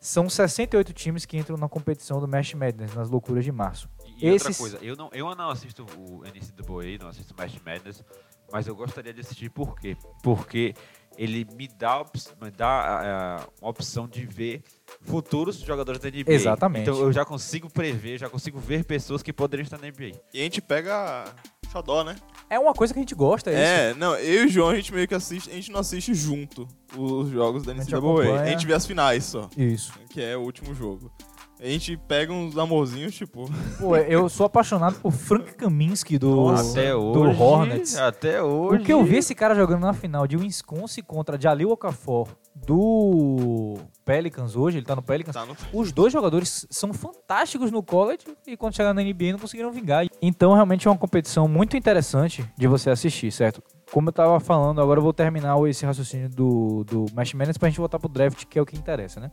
São 68 times que entram na competição do March Madness, nas loucuras de março. E, e outra Esses- coisa, eu não, eu não assisto o NCAA, não assisto o Match Madness, mas eu gostaria de assistir por quê? Porque ele me dá, me dá ah, uma opção de ver futuros jogadores da NBA. Exatamente. Então eu já consigo prever, já consigo ver pessoas que poderiam estar na NBA. E a gente pega xodó, né? É uma coisa que a gente gosta, é, isso. É, não, eu e o João, a gente meio que assiste, a gente não assiste junto os jogos da A gente NCAA. A gente vê as finais só, Isso. que é o último jogo. A gente pega uns amorzinhos, tipo, Pô, eu sou apaixonado por Frank Kaminsky do, Nossa, até do hoje. Hornets. Até hoje. O que eu vi esse cara jogando na final de Wisconsin contra Jalil Okafor do Pelicans hoje, ele tá no Pelicans. tá no... Os dois jogadores são fantásticos no college e quando chegaram na NBA não conseguiram vingar. Então realmente é uma competição muito interessante de você assistir, certo? Como eu tava falando, agora eu vou terminar esse raciocínio do, do Match Madness pra gente voltar pro draft, que é o que interessa, né?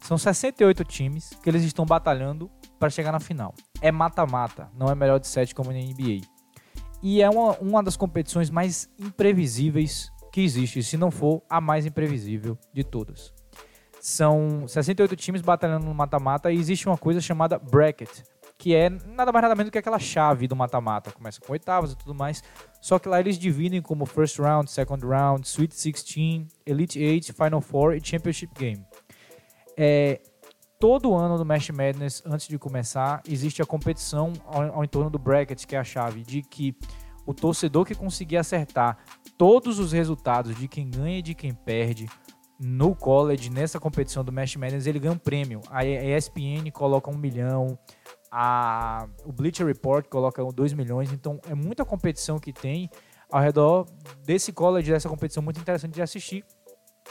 São 68 times que eles estão batalhando para chegar na final. É mata-mata, não é melhor de 7 como na NBA. E é uma, uma das competições mais imprevisíveis que existe, se não for a mais imprevisível de todas. São 68 times batalhando no mata-mata e existe uma coisa chamada bracket, que é nada mais nada menos que aquela chave do mata-mata. Começa com oitavas e tudo mais. Só que lá eles dividem como first round, second round, Sweet 16, Elite 8, Final Four e Championship Game. É, todo ano do Match Madness, antes de começar, existe a competição ao, ao entorno do bracket, que é a chave, de que o torcedor que conseguir acertar todos os resultados de quem ganha e de quem perde no college, nessa competição do Match Madness, ele ganha um prêmio. A ESPN coloca um milhão, a, o Bleacher Report coloca 2 milhões, então é muita competição que tem ao redor desse college, dessa competição muito interessante de assistir.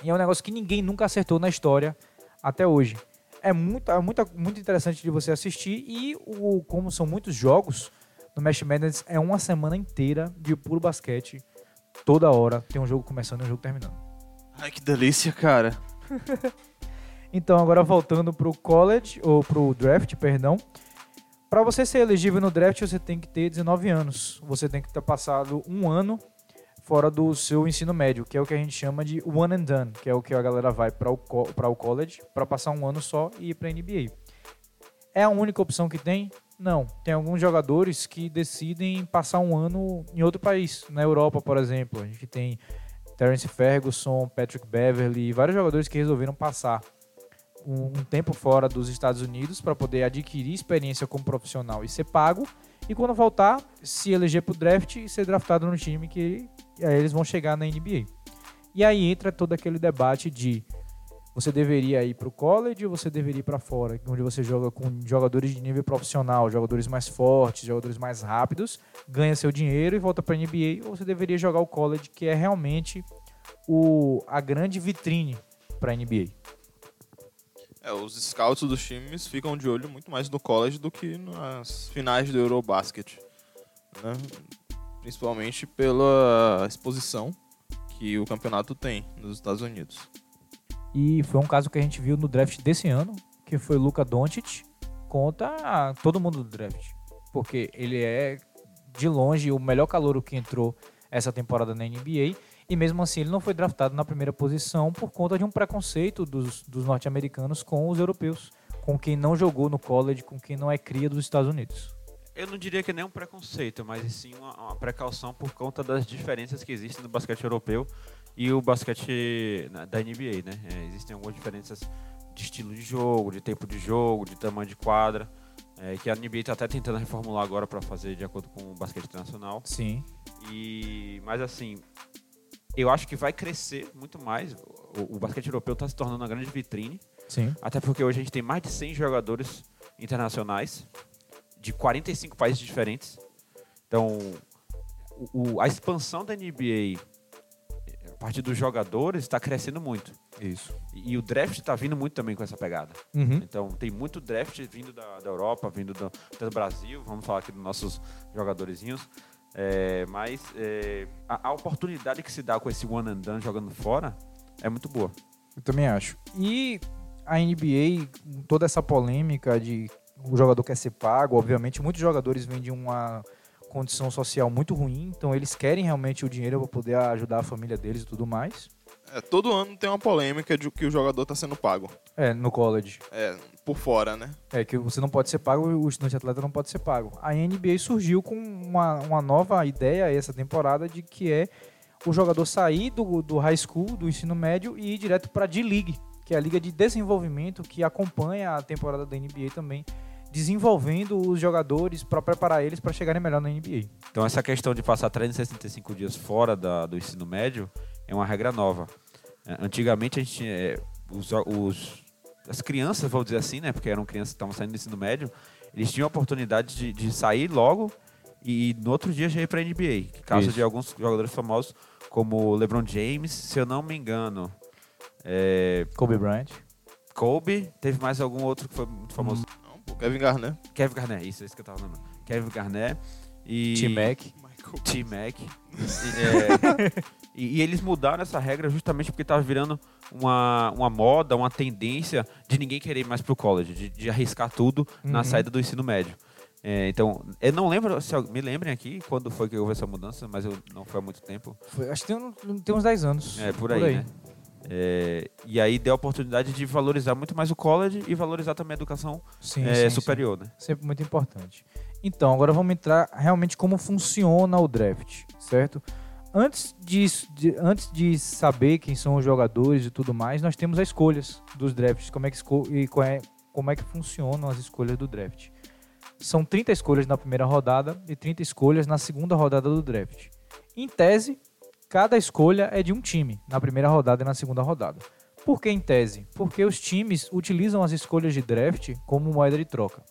E é um negócio que ninguém nunca acertou na história até hoje. É muito, é muito, muito interessante de você assistir e o, como são muitos jogos no Match Madness, é uma semana inteira de puro basquete. Toda hora tem um jogo começando e um jogo terminando. Ai, que delícia, cara. Então, agora voltando pro college, ou pro draft, perdão. Para você ser elegível no draft, você tem que ter 19 anos. Você tem que ter passado um ano fora do seu ensino médio, que é o que a gente chama de one and done, que é o que a galera vai para o, co- o college para passar um ano só e ir para NBA. É a única opção que tem? Não. Tem alguns jogadores que decidem passar um ano em outro país, na Europa, por exemplo. A gente tem Terence Ferguson, Patrick Beverly, vários jogadores que resolveram passar um, um tempo fora dos Estados Unidos para poder adquirir experiência como profissional e ser pago. E quando voltar, se eleger para o draft e ser draftado no time que aí eles vão chegar na NBA. E aí entra todo aquele debate de você deveria ir para o college ou você deveria ir para fora, onde você joga com jogadores de nível profissional, jogadores mais fortes, jogadores mais rápidos, ganha seu dinheiro e volta para a NBA, ou você deveria jogar o college, que é realmente o, a grande vitrine para a NBA. É, os scouts dos times ficam de olho muito mais no college do que nas finais do Eurobasket. Né? Principalmente pela exposição que o campeonato tem nos Estados Unidos. E foi um caso que a gente viu no draft desse ano, que foi Luca Doncic contra todo mundo do draft. Porque ele é, de longe, o melhor calouro que entrou essa temporada na NBA. E mesmo assim ele não foi draftado na primeira posição por conta de um preconceito dos, dos norte-americanos com os europeus. Com quem não jogou no college, com quem não é cria dos Estados Unidos. Eu não diria que é nem um preconceito, mas sim uma, uma, precaução por conta das diferenças que existem no basquete europeu e o basquete da NBA, né? É, existem algumas diferenças de estilo de jogo, de tempo de jogo, de tamanho de quadra, é, que a NBA está até tentando reformular agora para fazer de acordo com o basquete internacional. Sim. E, mas assim, eu acho que vai crescer muito mais. O, o basquete europeu está se tornando uma grande vitrine. Sim. Até porque hoje a gente tem mais de 100 jogadores internacionais de 45 países diferentes. Então, o, o, a expansão da NBA a partir dos jogadores está crescendo muito. Isso. E, e o draft está vindo muito também com essa pegada. Uhum. Então, tem muito draft vindo da, da Europa, vindo do, do, Brasil. Vamos falar aqui dos nossos jogadorzinhos. É, mas é, a, a, oportunidade que se dá com esse one and done jogando fora é muito boa. Eu também acho. E a NBA, toda essa polêmica de o jogador quer ser pago, obviamente, muitos jogadores vêm de uma condição social muito ruim, então eles querem realmente o dinheiro para poder ajudar a família deles e tudo mais. É, todo ano tem uma polêmica de que o jogador está sendo pago. É, no college. É, por fora, né? É, que você não pode ser pago, o estudante atleta não pode ser pago. A NBA surgiu com uma, uma nova ideia essa temporada de que é o jogador sair do, do high school, do ensino médio e ir direto para a D-League, que é a liga de desenvolvimento que acompanha a temporada da NBA também desenvolvendo os jogadores para preparar eles para chegarem melhor na NBA. Então essa questão de passar 365 dias fora da, do ensino médio é uma regra nova. É, antigamente a gente é, os, os, as crianças, vamos dizer assim, né, porque eram crianças que estavam saindo do ensino médio, eles tinham a oportunidade de, de sair logo e no outro dia já ir para a NBA. Caso Isso. de alguns jogadores famosos como LeBron James, se eu não me engano, é, Kobe Bryant. Kobe, teve mais algum outro que foi muito famoso. Hum. Kevin Garnett. Kevin Garnett, isso, é isso que eu tava lembrando. Kevin Garnett e... T-Mac. T-Mac. é, e, e, eles mudaram essa regra justamente porque estava virando uma, uma moda, uma tendência de ninguém querer ir mais pro college, de, de arriscar tudo uhum. na saída do ensino médio. É, então, eu não lembro, se me lembrem aqui quando foi que houve essa mudança, mas eu, não foi há muito tempo. Foi, acho que tem, tem uns 10 anos. É, por aí, por aí. né? É, e aí deu a oportunidade de valorizar muito mais o college e valorizar também a educação sim, é, sim, superior. Sim. Né? Sempre muito importante. Então, agora vamos entrar realmente como funciona o draft, certo? Antes de, de, antes de saber quem são os jogadores e tudo mais, nós temos as escolhas dos drafts, como é que, e é, como é que funcionam as escolhas do draft. São 30 escolhas na primeira rodada e 30 escolhas na segunda rodada do draft. Em tese, cada escolha é de um time, na primeira rodada e na segunda rodada. Por que em tese? Porque os times utilizam as escolhas de draft como moeda de troca.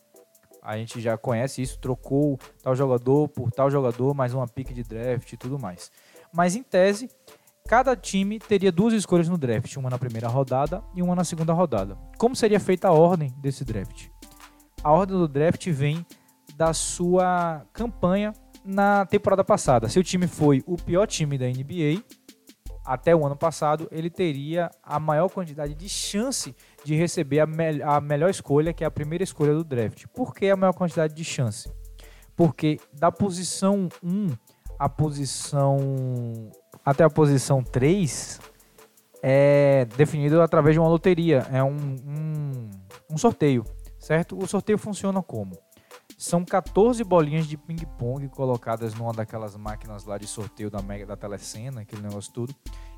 A gente já conhece isso, trocou tal jogador por tal jogador, mais uma pick de draft e tudo mais. Mas em tese, cada time teria duas escolhas no draft, uma na primeira rodada e uma na segunda rodada. Como seria feita a ordem desse draft? A ordem do draft vem da sua campanha na temporada passada. Se o time foi o pior time da NBA, até o ano passado, ele teria a maior quantidade de chance de receber a, me a melhor escolha, que é a primeira escolha do draft. Por que a maior quantidade de chance? Porque da posição 1 à posição até a posição 3 é definido através de uma loteria, é um, um, um sorteio, certo? O sorteio funciona como? São 14 bolinhas de ping-pong colocadas numa daquelas máquinas lá de sorteio da Mega da Telecena, aquele negócio tudo.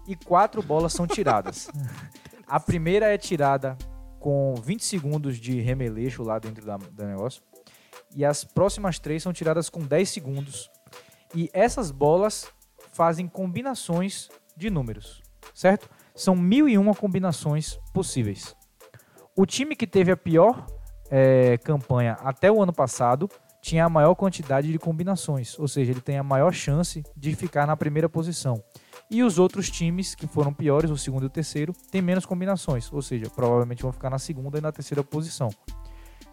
E quatro bolas são tiradas. A primeira é tirada com 20 segundos de remeleixo lá dentro da, do negócio. E as próximas três são tiradas com 10 segundos. E essas bolas fazem combinações de números, certo? São mil e uma combinações possíveis. O time que teve a pior é, campanha até o ano passado tinha a maior quantidade de combinações, ou seja, ele tem a maior chance de ficar na primeira posição. E os outros times que foram piores, o segundo e o terceiro, têm menos combinações, ou seja, provavelmente vão ficar na segunda e na terceira posição.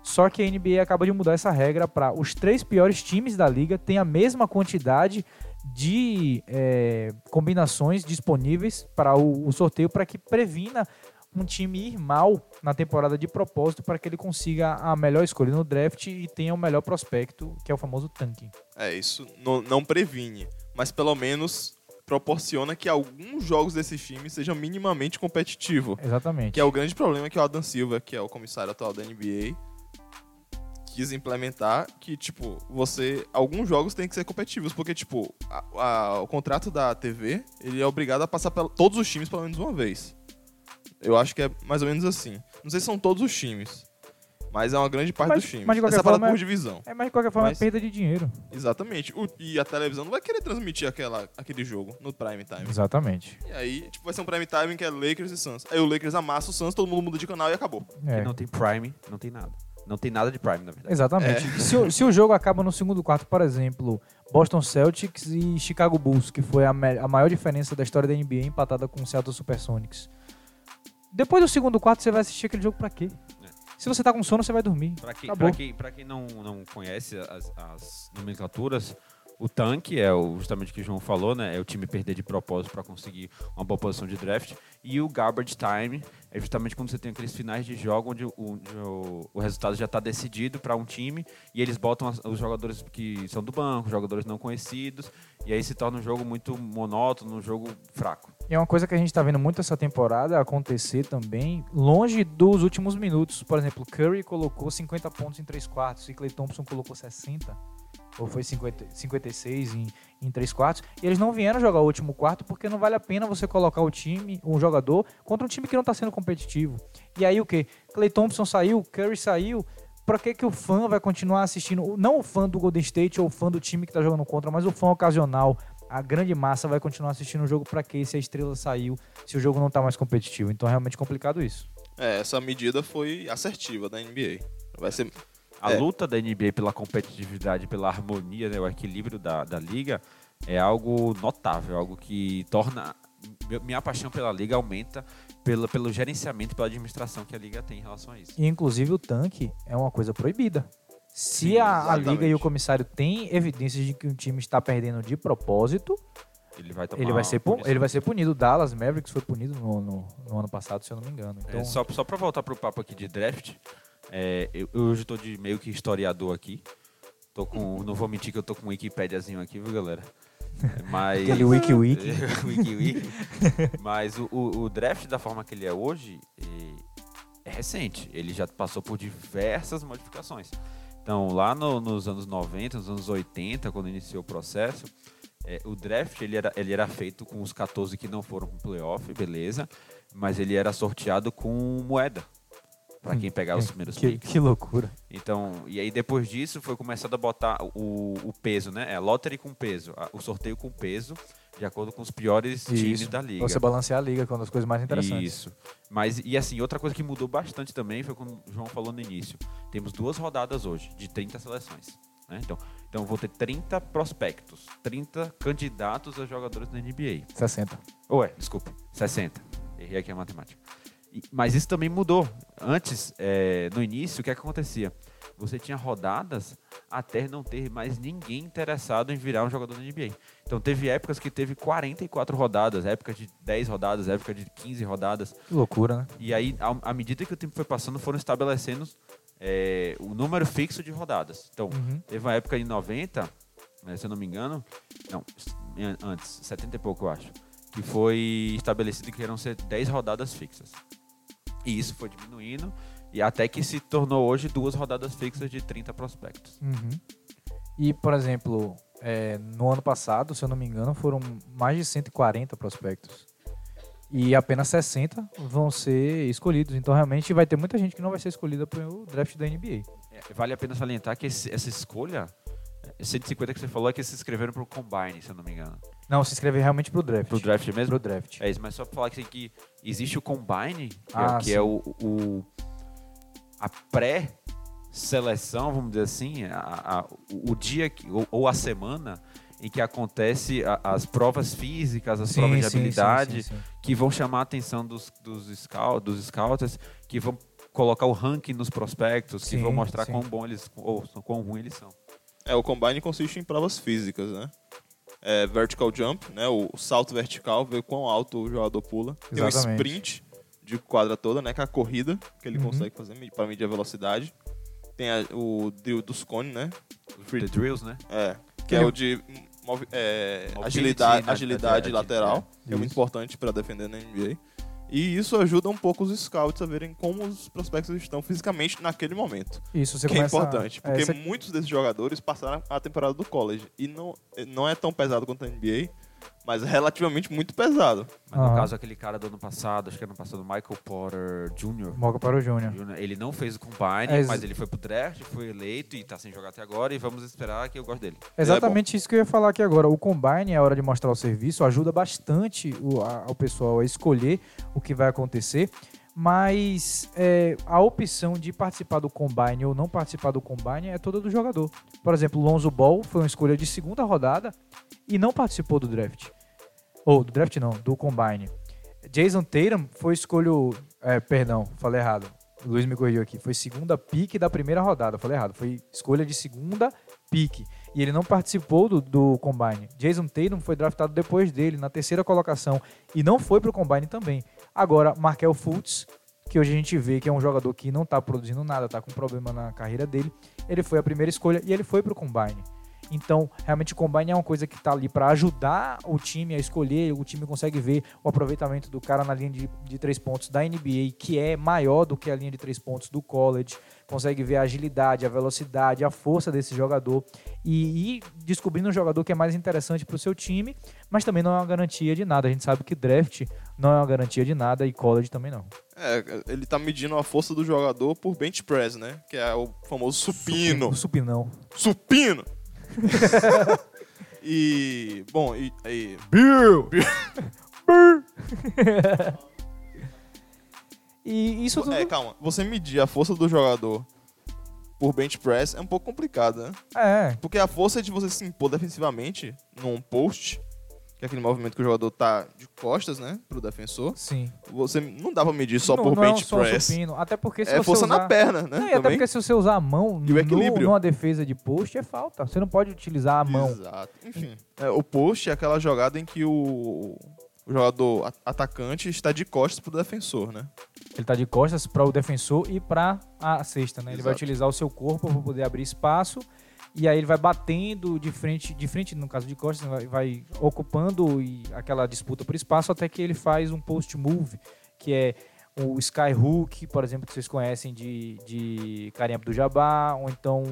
Só que a NBA acaba de mudar essa regra para os três piores times da liga têm a mesma quantidade de é, combinações disponíveis para o, o sorteio para que previna um time ir mal na temporada de propósito para que ele consiga a melhor escolha no draft e tenha o melhor prospecto, que é o famoso tanking. É, isso não, não previne, mas pelo menos proporciona que alguns jogos desses times sejam minimamente competitivos. Exatamente. Que é o grande problema que o Adam Silva, que é o comissário atual da NBA, quis implementar, que, tipo, você... Alguns jogos têm que ser competitivos, porque, tipo, a- a- o contrato da TV, ele é obrigado a passar por todos os times pelo menos uma vez. Eu acho que é mais ou menos assim. Não sei se são todos os times, mas é uma grande parte Mas- dos times. mas de qualquer é separado forma, por é- divisão. É, mas de qualquer forma Mas- é perda de dinheiro. Exatamente. O- e a televisão não vai querer transmitir aquela, aquele jogo no prime time. Exatamente. E aí, tipo, vai ser um prime time que é Lakers e Suns. Aí o Lakers amassa o Suns, todo mundo muda de canal e acabou. É. Não tem Prime, não tem nada. Não tem nada de Prime, na verdade. Exatamente. É. Se, o- se o jogo acaba no segundo quarto, por exemplo, Boston Celtics e Chicago Bulls, que foi a, a maior diferença da história da NBA empatada com o Seattle Supersonics. Depois do segundo quarto, você vai assistir aquele jogo pra quê? É. Se você tá com sono, você vai dormir. Pra quem, pra quem, pra quem não, não conhece as, as nomenclaturas, o tanque é justamente o que o João falou, né? É o time perder de propósito para conseguir uma boa posição de draft. E o garbage time é justamente quando você tem aqueles finais de jogo onde o, onde o, o resultado já está decidido para um time e eles botam as- os jogadores que são do banco, jogadores não conhecidos, e aí se torna um jogo muito monótono, um jogo fraco. E é uma coisa que a gente tá vendo muito essa temporada acontecer também, longe dos últimos minutos. Por exemplo, Curry colocou 50 pontos em 3 quartos e Clay Thompson colocou 60. Ou foi 50, 56 em, em 3 quartos. E eles não vieram jogar o último quarto porque não vale a pena você colocar o time, um jogador, contra um time que não tá sendo competitivo. E aí o que? Clay Thompson saiu, Curry saiu. Pra que, que o fã vai continuar assistindo? Não o fã do Golden State ou o fã do time que tá jogando contra, mas o fã ocasional. A grande massa vai continuar assistindo o jogo pra quê? Se a estrela saiu, se o jogo não tá mais competitivo. Então é realmente complicado isso. É, essa medida foi assertiva da NBA. Vai ser. A É. luta da NBA pela competitividade, pela harmonia, né, o equilíbrio da, da liga é algo notável, algo que torna mi- minha paixão pela liga aumenta pela, pelo gerenciamento, pela administração que a liga tem em relação a isso. E inclusive o tanque é uma coisa proibida. Se Sim, a, a liga e o comissário têm evidências de que o time está perdendo de propósito, Ele vai tomar ele vai, ser, pu- punição. ele vai ser punido. O Dallas Mavericks foi punido no, no- no ano passado, se eu não me engano. Então, É, só, só pra voltar pro papo aqui de draft, é, eu, hoje tô de meio que historiador aqui. Tô com, não vou mentir que eu tô com um Wikipediazinho aqui, viu, galera? Mas, Aquele Wiki Wiki. Wiki Wiki. Mas o, o- o draft da forma que ele é hoje é, é recente. Ele já passou por diversas modificações. Então, lá no- nos anos 90, nos anos 80, quando iniciou o processo, é, o draft ele era, ele era feito com os 14 que não foram pro playoff, beleza. Mas ele era sorteado com moeda. Pra quem pegava os primeiros que, picks. que loucura. Então, e aí depois disso foi começado a botar o, o peso, né? É lottery com peso, a- o sorteio com peso, de acordo com os piores times Isso. da liga. Você balancear a liga com uma das coisas mais interessantes. Isso. Mas, e assim, outra coisa que mudou bastante também foi quando o João falou no início. Temos duas rodadas hoje, de 30 seleções. né? Então, então vou ter 30 prospectos, 30 candidatos a jogadores da NBA. 60. Ué, desculpa, 60. Errei aqui a matemática. Mas isso também mudou. Antes, é, no início, o que, é que acontecia? Você tinha rodadas até não ter mais ninguém interessado em virar um jogador da NBA. Então teve épocas que teve 44 rodadas, épocas de 10 rodadas, épocas de 15 rodadas. Que loucura, né? E aí, à medida que o tempo foi passando, foram estabelecendo é, o número fixo de rodadas. Então, Uhum. teve uma época em 90, né, se eu não me engano, não, antes, 70 e pouco eu acho, que foi estabelecido que iam ser 10 rodadas fixas. E isso foi diminuindo, e até que se tornou hoje duas rodadas fixas de 30 prospectos. Uhum. E, por exemplo, é, no ano passado, se eu não me engano, foram mais de 140 prospectos. E apenas 60 vão ser escolhidos. Então, realmente, vai ter muita gente que não vai ser escolhida para o draft da NBA. É, vale a pena salientar que esse- essa escolha, é, 150 que você falou, é que se inscreveram para o Combine, se eu não me engano. Não, se inscrever realmente para o draft. Para o draft mesmo? Pro draft. É isso, mas só pra falar que, assim, que existe o Combine, que, Ah, é, que sim. é o, o- a pré-seleção, vamos dizer assim, a- a- o, dia que, ou, ou a semana em que acontece a- as provas físicas, as provas de habilidade, sim, sim. que vão chamar a atenção dos, dos, scout, dos scouts, que vão colocar o ranking nos prospectos, que Sim, vão mostrar sim. quão bom eles ou quão ruim eles são. É, o combine consiste em provas físicas, né? É, vertical jump, né? O salto vertical, ver quão alto o jogador pula. Tem um Exatamente. sprint de quadra toda, né? Que é a corrida que ele Uhum. consegue fazer para medir a velocidade. Tem a- o drill dos cones, né? O free The drills, né? É, que é o de é, Mobility, agilidade, né? agilidade É, é, lateral, que é muito importante para defender na NBA. E isso ajuda um pouco os scouts a verem como os prospectos estão fisicamente naquele momento. Isso, você que é importante, porque é, você- muitos desses jogadores passaram a temporada do college. E não, não é tão pesado quanto a NBA, mas é relativamente muito pesado. Mas no Aham. caso, aquele cara do ano passado, acho que ano passado, Michael Porter Jr. Moca para o Júnior. Jr., Ele não fez o combine, É, ex- mas ele foi pro draft, foi eleito e tá sem jogar até agora. E vamos esperar que eu gosto dele. Exatamente isso que eu ia falar aqui agora. O Combine, a hora de mostrar o serviço, ajuda bastante o, a- o pessoal a escolher o que vai acontecer. Mas é, a opção de participar do Combine ou não participar do Combine é toda do jogador. Por exemplo, Lonzo Ball foi uma escolha de segunda rodada e não participou do draft. Ou do draft não, do Combine. Jason Tatum foi escolha. É, perdão, falei errado. O Luiz me corrigiu aqui. Foi segunda pique da primeira rodada. Falei errado. Foi escolha de segunda pique. E ele não participou do, do Combine. Jason Tatum foi draftado depois dele, na terceira colocação. E não foi pro Combine também. Agora, Markel Fultz, que hoje a gente vê que é um jogador que não tá produzindo nada, tá com problema na carreira dele. Ele foi a primeira escolha e ele foi pro Combine. Então, realmente o combine é uma coisa que está ali para ajudar o time a escolher. O time consegue ver o aproveitamento do cara na linha de, de três pontos da NBA, que é maior do que a linha de três pontos do college. Consegue ver a agilidade, a velocidade, a força desse jogador e ir descobrindo um jogador que é mais interessante para o seu time, mas também não é uma garantia de nada. A gente sabe que draft não é uma garantia de nada e college também não. É, ele tá medindo a força do jogador por bench press, né? Que é o famoso supino. O supinão. Supino! e, bom, e, e Bill! e isso tudo. É, calma. Você medir a força do jogador por bench press é um pouco complicado, né? É, Porque a força de você se impor defensivamente num post, que é aquele movimento que o jogador tá de costas, né, pro defensor, sim. você não dá pra medir só não, por não é bench só um press. supino. Até porque se é você força usar... na perna, né? Não, e até porque se você usar a mão E o no- equilíbrio. numa defesa de post é falta. Você não pode utilizar a mão. Exato. Enfim, é, o post é aquela jogada em que o, o jogador atacante está de costas pro defensor, né? Ele tá de costas para o defensor e para a cesta, né? Ele vai Exato. utilizar o seu corpo para poder abrir espaço e aí ele vai batendo de frente, de frente no caso de costas, vai, vai ocupando e aquela disputa por espaço até que ele faz um post move, que é o sky hook, por exemplo, que vocês conhecem de, de Kareem do Jabá, ou então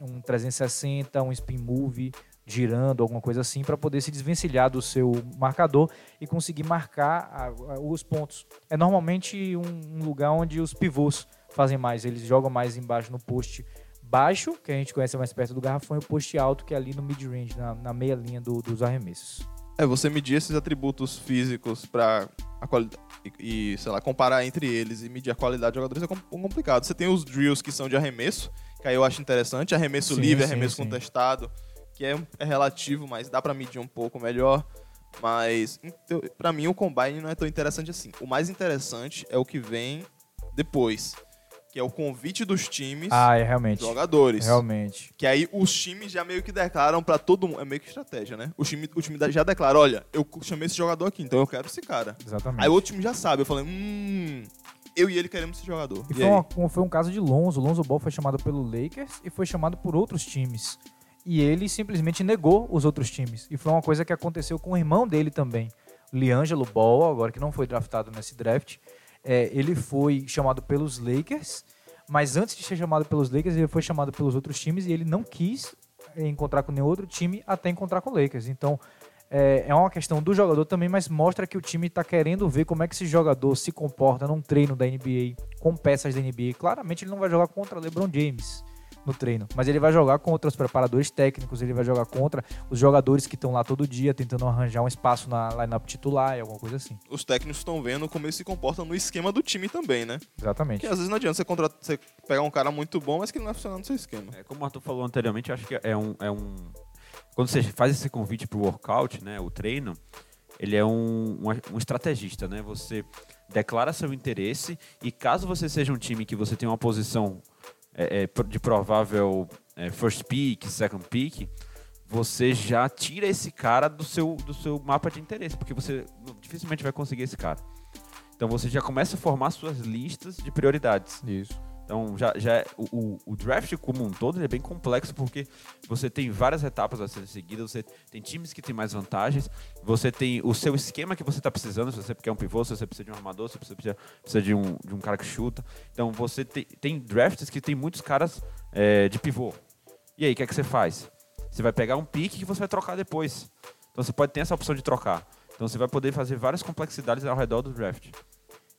um 360, um spin move girando, alguma coisa assim, para poder se desvencilhar do seu marcador e conseguir marcar a- a- os pontos. É normalmente um, um lugar onde os pivôs fazem mais, eles jogam mais embaixo no post baixo, que a gente conhece mais perto do garrafão, e o post alto, que é ali no mid-range, na, na meia linha do- dos arremessos. É, você medir esses atributos físicos pra a qualidade e, sei lá, comparar entre eles e medir a qualidade de jogadores é com- complicado. Você tem os drills que são de arremesso, que aí eu acho interessante, arremesso Sim, livre, sim, arremesso sim. contestado, que é, é relativo, mas dá pra medir um pouco melhor. Mas pra mim o combine não é tão interessante assim. O mais interessante é o que vem depois, que é o convite dos times, Ah, é realmente. jogadores. Realmente. Que aí os times já meio que declaram pra todo mundo. É meio que estratégia, né? O time, o time já declara: olha, eu chamei esse jogador aqui, então eu quero esse cara. Exatamente. Aí o outro time já sabe. Eu falei: hum, eu e ele queremos esse jogador. E E foi, uma- um, foi um caso de Lonzo. Lonzo Ball foi chamado pelo Lakers e foi chamado por outros times. E ele simplesmente negou os outros times. E foi uma coisa que aconteceu com o irmão dele também. Liangelo Ball, agora que não foi draftado nesse draft. É, ele foi chamado pelos Lakers, mas antes de ser chamado pelos Lakers, ele foi chamado pelos outros times e ele não quis encontrar com nenhum outro time até encontrar com o Lakers. Então, é, é uma questão do jogador também, mas mostra que o time está querendo ver como é que esse jogador se comporta num treino da NBA, com peças da NBA. Claramente ele não vai jogar contra LeBron James no treino, mas ele vai jogar contra os preparadores técnicos, ele vai jogar contra os jogadores que estão lá todo dia tentando arranjar um espaço na lineup titular, alguma coisa assim. Os técnicos estão vendo como ele se comporta no esquema do time também, né? Exatamente. Porque às vezes não adianta você, contra... você pegar um cara muito bom, mas que ele não vai funcionar no seu esquema. É, como o Arthur falou anteriormente, eu acho que é um, é um. Quando você faz esse convite pro workout, né? O treino, ele é um, um, um estrategista, né? Você declara seu interesse e caso você seja um time que você tem uma posição é, é, de provável é, first pick, second pick, você já tira esse cara do seu, do seu mapa de interesse, porque você dificilmente vai conseguir esse cara. Então você já começa a formar suas listas de prioridades. Isso. Então já, já é- o, o- draft como um todo é bem complexo porque você tem várias etapas a serem seguidas, você tem times que têm mais vantagens, você tem o seu esquema que você está precisando, se você quer um pivô, se você precisa de um armador, se você precisa, precisa de, um, de um cara que chuta. Então você tem, tem drafts que tem muitos caras é, de pivô. E aí, o que é que você faz? Você vai pegar um pique que você vai trocar depois. Então você pode ter essa opção de trocar. Então você vai poder fazer várias complexidades ao redor do draft.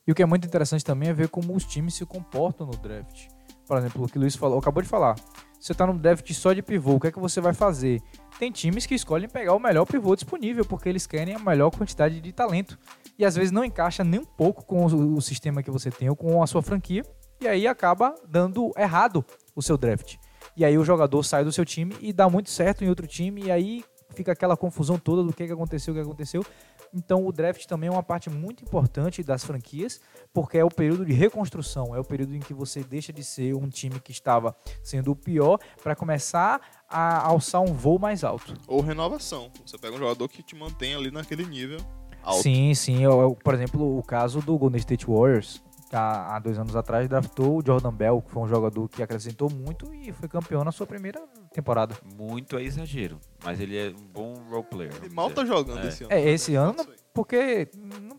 E o que é muito interessante também é ver como os times se comportam no draft. Por exemplo, o que o Luiz falou, acabou de falar. Você tá num draft só de pivô, o que é que você vai fazer? Tem times que escolhem pegar o melhor pivô disponível, porque eles querem a melhor quantidade de talento. E às vezes não encaixa nem um pouco com o, sistema que você tem ou com a sua franquia. E aí acaba dando errado o seu draft. E aí o jogador sai do seu time e dá muito certo em outro time. E aí fica aquela confusão toda do que, que aconteceu, o que aconteceu. Então o draft também é uma parte muito importante das franquias, porque é o período de reconstrução, é o período em que você deixa de ser um time que estava sendo o pior para começar a alçar um voo mais alto. Ou renovação. Você pega um jogador que te mantém ali naquele nível alto. Sim, sim. Eu- eu- por exemplo, o caso do Golden State Warriors, há, há dois anos atrás, draftou o Jordan Bell, que foi um jogador que acrescentou muito e foi campeão na sua primeira temporada. Muito é exagero, mas ele é um bom role player. Ele mal dizer. tá jogando É. esse ano. É, esse ano, porque não-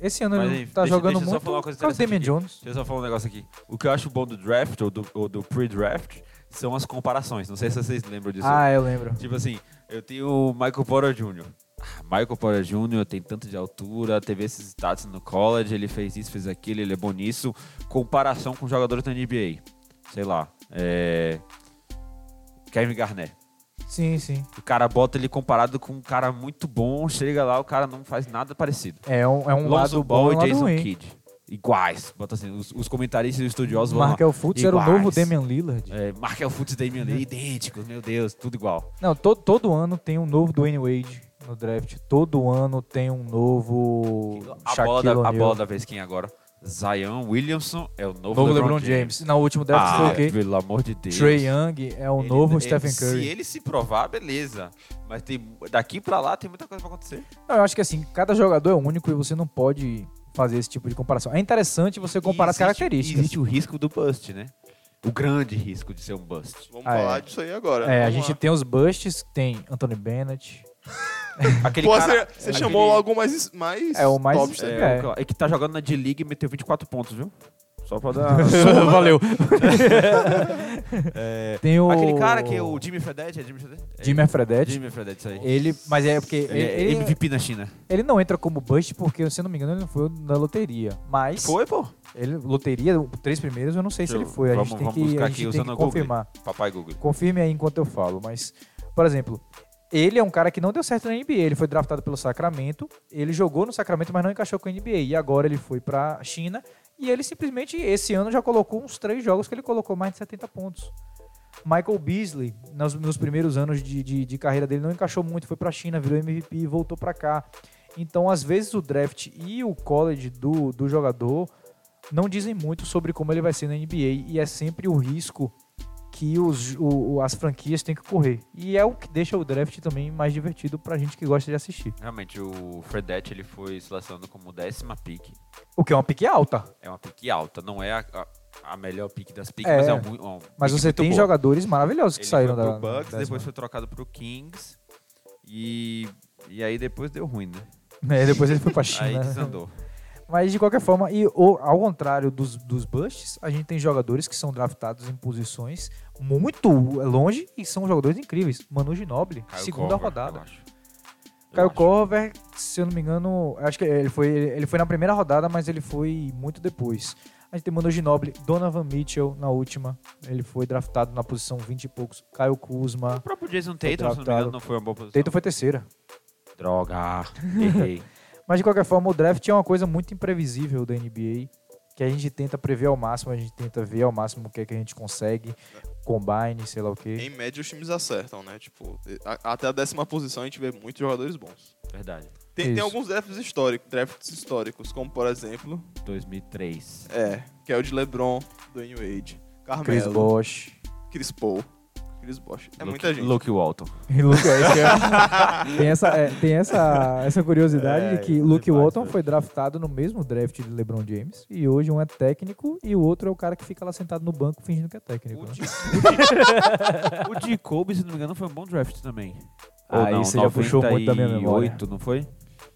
esse ano Mas, ele tá deixa- jogando deixa eu só muito falar uma coisa interessante Jones. Deixa eu só falar um negócio aqui. O que eu acho bom do draft ou do, ou do pre-draft são as comparações. Não sei se vocês lembram disso. Ah, eu lembro. Tipo assim, eu tenho o Michael Porter Jr. Michael Porter Jr. tem tanto de altura, teve esses status no college, ele fez isso, fez aquilo, ele é bom nisso. Comparação com jogadores da NBA. Sei lá. É... Kevin Garnett. Sim, sim. O cara bota ele comparado com um cara muito bom, chega lá, o cara não faz nada parecido. É um, é um Lonzo lado Ball bom e um lado Jason ruim. Kidd. Iguais. Bota assim, os, os comentaristas e os estudiosos vão lá. Markel Fultz era o Iguais. novo Damian Lillard. É, Markel Fultz e Damian Lee, idênticos, meu Deus, tudo igual. Não, to, todo ano tem um novo Dwayne Wade no draft. Todo ano tem um novo A Shaquille bola, da, a O'Neal. bola da vez quem agora? Zion Williamson é o novo, Novo LeBron, LeBron James. No último draft Ah, foi o quê? pelo amor de Deus. Trey Young é o Ele- novo ele- Stephen Curry. Se ele se provar, beleza. Mas tem, daqui pra lá tem muita coisa pra acontecer. Não, eu acho que assim, cada jogador é único e você não pode fazer esse tipo de comparação. É interessante você comparar as Existe- características. Existe o risco do bust, né? O grande risco de ser um bust. Vamos Ah, falar é. disso aí agora. É, a Vamos gente lá. tem os busts, tem Anthony Bennett. Aquele Pô, cara, você, você aquele- chamou logo mais, mais É, o mais- top, É, É. é que tá jogando na D-League e meteu 24 pontos, viu? Só pra dar. Valeu. É, Tem o Aquele cara que é o Jimmy Fredette, é Jimmy Fredette? É, Jimmy Fredette. Jimmy Fredette, isso aí. Ele, mas é porque Ele é ele, MVP na China. ele não entra como bust porque, se eu não me engano, ele não foi na loteria. Mas Foi, pô. ele loteria, os três primeiros, eu não sei se ele foi. A vamos- gente tem vamos que, a aqui gente tem usando que o Google. confirmar. Papai Google. Confirme aí enquanto eu falo, mas, por exemplo, ele é um cara que não deu certo na NBA. Ele foi draftado pelo Sacramento, ele jogou no Sacramento, mas não encaixou com a NBA. E agora ele foi pra China e ele simplesmente, esse ano, já colocou uns três jogos que ele colocou mais de 70 pontos. Michael Beasley, nos, nos primeiros anos de, de, de carreira dele, não encaixou muito, foi pra China, virou MVP voltou pra cá. Então, às vezes, o draft e o college do, do jogador não dizem muito sobre como ele vai ser na NBA e é sempre o risco que os, o- as franquias têm que correr. E é o que deixa o draft também mais divertido pra gente que gosta de assistir. Realmente, o Fredette ele foi selecionado como décima pick. O que é uma pique alta. É uma pick alta, não é a, a, a melhor pick das picks, É. mas é um, mu- uma Mas pick você tem boa. jogadores maravilhosos que Ele saíram foi da. pro Bucks, décima. depois foi trocado pro Kings. E, e aí depois deu ruim, né? É, depois ele foi pra Aí China. desandou. Mas de qualquer forma, e o- ao contrário dos, dos busts, a gente tem jogadores que são draftados em posições muito longe e são jogadores incríveis. Manu Ginobili, Kyle segunda Korver, rodada. eu acho. Eu Caio acho. Corver, se eu não me engano, acho que ele foi, ele foi na primeira rodada, mas ele foi muito depois. A gente tem Manu Ginobili, Donovan Mitchell na última. Ele foi draftado na posição 20 e poucos. Caio Kuzma. O próprio Jason Tatum, se não me engano, não foi uma boa posição. Tatum foi terceira. Droga, errei. Mas de qualquer forma, o draft é uma coisa muito imprevisível da NBA, que a gente tenta prever ao máximo, a gente tenta ver ao máximo o que é que a gente consegue, combine, sei lá o quê. Em média, os times acertam, né? Tipo, a- até a décima posição a gente vê muitos jogadores bons. Verdade. Tem, tem alguns drafts históricos, drafts históricos, como por exemplo, 2003. é, que é o de LeBron, Dwayne Wade, Chris Carmelo, Bosh. Chris Paul. Chris Bosh. É Luke- muita gente. Luke Walton. Luke, é é- tem essa, é, tem essa, essa curiosidade É, de que Luke Walton velho. foi draftado no mesmo draft de LeBron James e hoje um é técnico e o outro é o cara que fica lá sentado no banco fingindo que é técnico. O né? de, o Kobe, se não me engano, foi um bom draft também. Ou Aí você já puxou muito da minha memória. 98, não foi?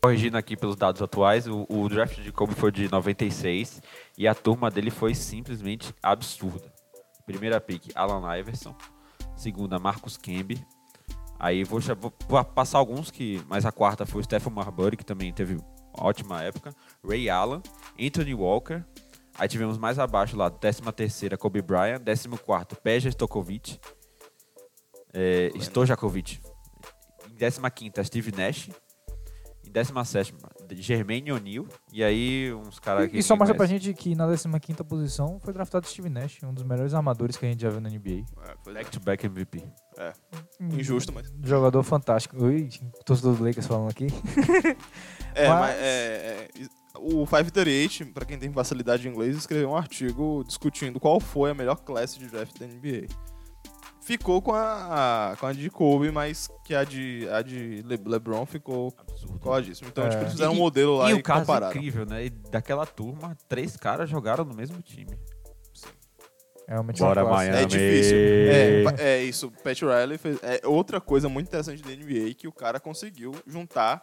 Corrigindo aqui pelos dados atuais, o, o draft de Kobe foi de 96 e a turma dele foi simplesmente absurda. Primeira pick, Alan Iverson. Segunda, Marcus Camby. Aí vou, vou- passar alguns que, mas a quarta foi o Stephen Marbury, que também teve ótima época. Ray Allen, Anthony Walker. Aí tivemos mais abaixo lá, 13 terceira, Kobe Bryant. 14 quarto, Peja Stokovic. É, Stojakovic. Em 15 quinta, Steve Nash. Em 17 Jermaine O'Neal. E aí uns caras que... E só mostra pra gente que na 15ª posição foi draftado Steve Nash, um dos melhores armadores que a gente já viu na NBA. É, pois é. Back-to-back MVP. Injusto, mas. Jogador fantástico. Ui, torcedor do Lakers falando aqui. É, Mas- mas, é, é, o 538, pra quem tem facilidade em inglês, escreveu um artigo discutindo qual foi a melhor classe de draft da NBA. Ficou com a, com a de Kobe, mas que a de, a de Le- LeBron ficou Absurdo. coladíssimo. Então, É. tipo, eles fizeram um E- modelo lá e e, o caso compararam. incrível, né? E daquela turma, três caras jogaram no mesmo time. É realmente Bora, uma classe. Miami. É difícil. É, é isso. Pat Riley fez. É outra coisa muito interessante da NBA que o cara conseguiu juntar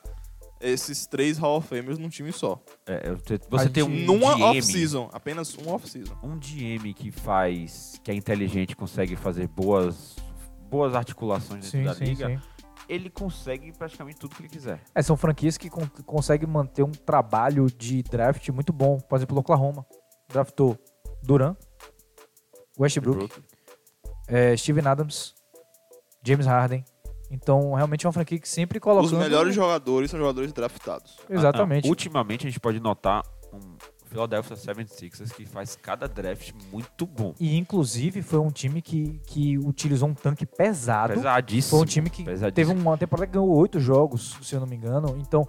esses três Hall of Famers num time só. É, você A tem um Numa GM, off-season. Apenas um off-season. um GM que faz, que é inteligente, consegue fazer boas, boas articulações dentro Sim, da sim, liga, sim. ele consegue praticamente tudo que ele quiser. É, são franquias que con conseguem manter um trabalho de draft muito bom. Por exemplo, o Oklahoma draftou Duran, Westbrook, é, Steven Adams, James Harden. Então, realmente é uma franquia que sempre coloca. Os melhores jogadores são jogadores draftados. Exatamente. Ah, ultimamente a gente pode notar um Philadelphia 76ers que faz cada draft muito bom. E, inclusive, foi um time que, que utilizou um tanque pesado. Pesadíssimo. Foi um time que teve uma temporada que ganhou oito jogos, se eu não me engano. Então,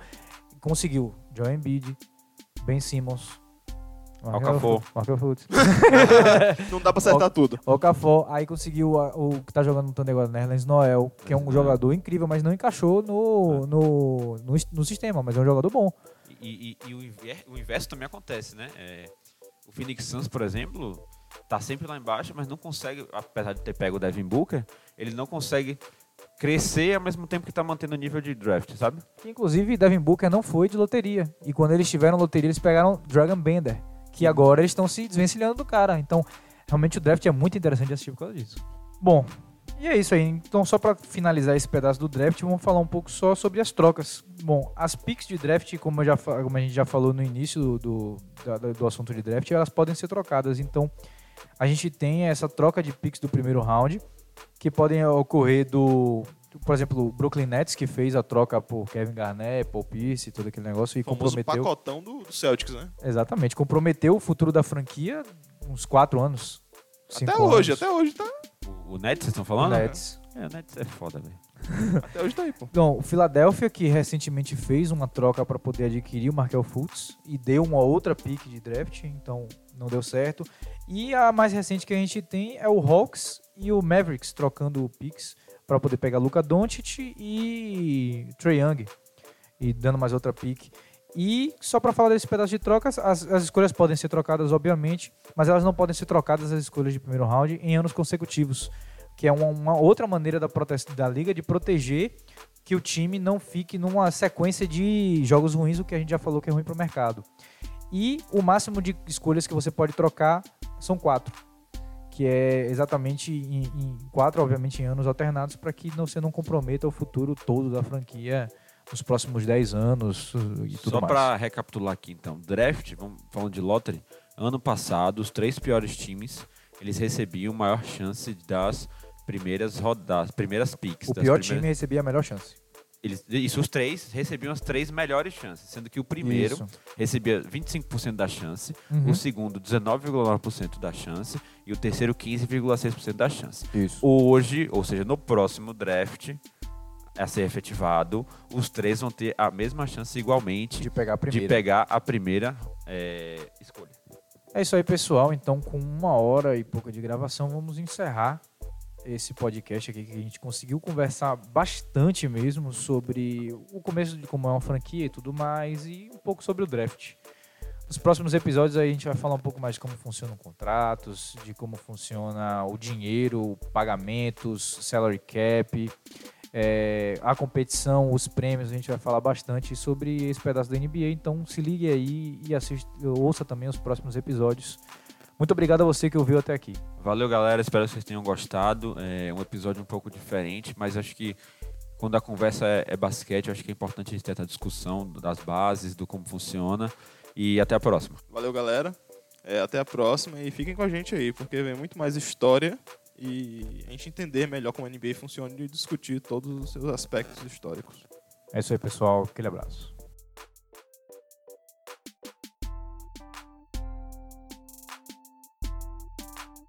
conseguiu Joel Embiid, Ben Simmons, Okafor. Markel Fultz. Não dá pra acertar tudo. Okafor, aí conseguiu a- o que tá jogando no Thunder agora, Nerlens Noel, que é um jogador incrível, mas não encaixou no, no, no, es- no sistema, mas é um jogador bom. E, e- e o, inver- o inverso também acontece, né? É, o Phoenix Suns, por exemplo, tá sempre lá embaixo, mas não consegue, apesar de ter pego o Devin Booker, ele não consegue crescer ao mesmo tempo que tá mantendo o nível de draft, sabe? Inclusive, Devin Booker não foi de loteria. E quando eles tiveram loteria, eles pegaram Dragon Bender, que agora eles estão se desvencilhando do cara. Então, realmente o draft é muito interessante de assistir por causa disso. Bom, e é isso aí. Então, só para finalizar esse pedaço do draft, vamos falar um pouco só sobre as trocas. Bom, as picks de draft, como, já, como a gente já falou no início do, do, do assunto de draft, elas podem ser trocadas. Então, a gente tem essa troca de picks do primeiro round, que podem ocorrer do, por exemplo, o Brooklyn Nets, que fez a troca por Kevin Garnett, Paul Pierce, todo aquele negócio, e O famoso comprometeu. pacotão do, do Celtics, né? Exatamente, comprometeu o futuro da franquia uns quatro anos. Até hoje, anos. até hoje tá. O, o Nets, vocês estão O falando? Nets. É, o Nets é foda, velho. Até hoje tá aí, pô. Então, o Philadelphia, que recentemente fez uma troca para poder adquirir o Markel Fultz e deu uma outra pick de draft, então não deu certo. E a mais recente que a gente tem é o Hawks e o Mavericks trocando picks para poder pegar Luka Doncic e Trae Young e dando mais outra pick. E só para falar desse pedaço de trocas, as, as escolhas podem ser trocadas, obviamente, mas elas não podem ser trocadas as escolhas de primeiro round em anos consecutivos, que é uma, uma outra maneira da, da liga de proteger que o time não fique numa sequência de jogos ruins, o que a gente já falou que é ruim para o mercado. E o máximo de escolhas que você pode trocar são quatro, que é exatamente em, em quatro, obviamente, em anos alternados, para que não- você não comprometa o futuro todo da franquia nos próximos 10 anos e tudo Só mais. pra recapitular aqui, então. Draft, vamos falando de lottery. Ano passado, os três piores times, eles recebiam maior chance das primeiras rodadas, primeiras picks. O das pior primeiras- time recebia a melhor chance. Eles, isso, os três recebiam as três melhores chances, sendo que o primeiro Isso. recebia 25% da chance, Uhum. o segundo 19,9% da chance e o terceiro 15,6% da chance. Isso. Hoje, ou seja, no próximo draft a ser efetivado, os três vão ter a mesma chance igualmente De pegar a primeira. pegar a primeira é, escolha. É isso aí, pessoal. Então, com uma hora e pouca de gravação, vamos encerrar esse podcast aqui que a gente conseguiu conversar bastante mesmo sobre o começo de como é uma franquia e tudo mais e um pouco sobre o draft. Nos próximos episódios a gente vai falar um pouco mais de como funcionam contratos, de como funciona o dinheiro, pagamentos, salary cap, é, a competição, os prêmios, a gente vai falar bastante sobre esse pedaço da NBA. Então se ligue aí e assista, ouça também os próximos episódios. Muito obrigado a você que ouviu até aqui. Valeu, galera. Espero que vocês tenham gostado. É um episódio um pouco diferente, mas acho que quando a conversa é, é basquete, acho que é importante a gente ter essa discussão das bases, do como funciona. E até a próxima. Valeu, galera. É, até a próxima e fiquem com a gente aí, porque vem muito mais história e a gente entender melhor como a NBA funciona e discutir todos os seus aspectos históricos. É isso aí, pessoal. Aquele abraço.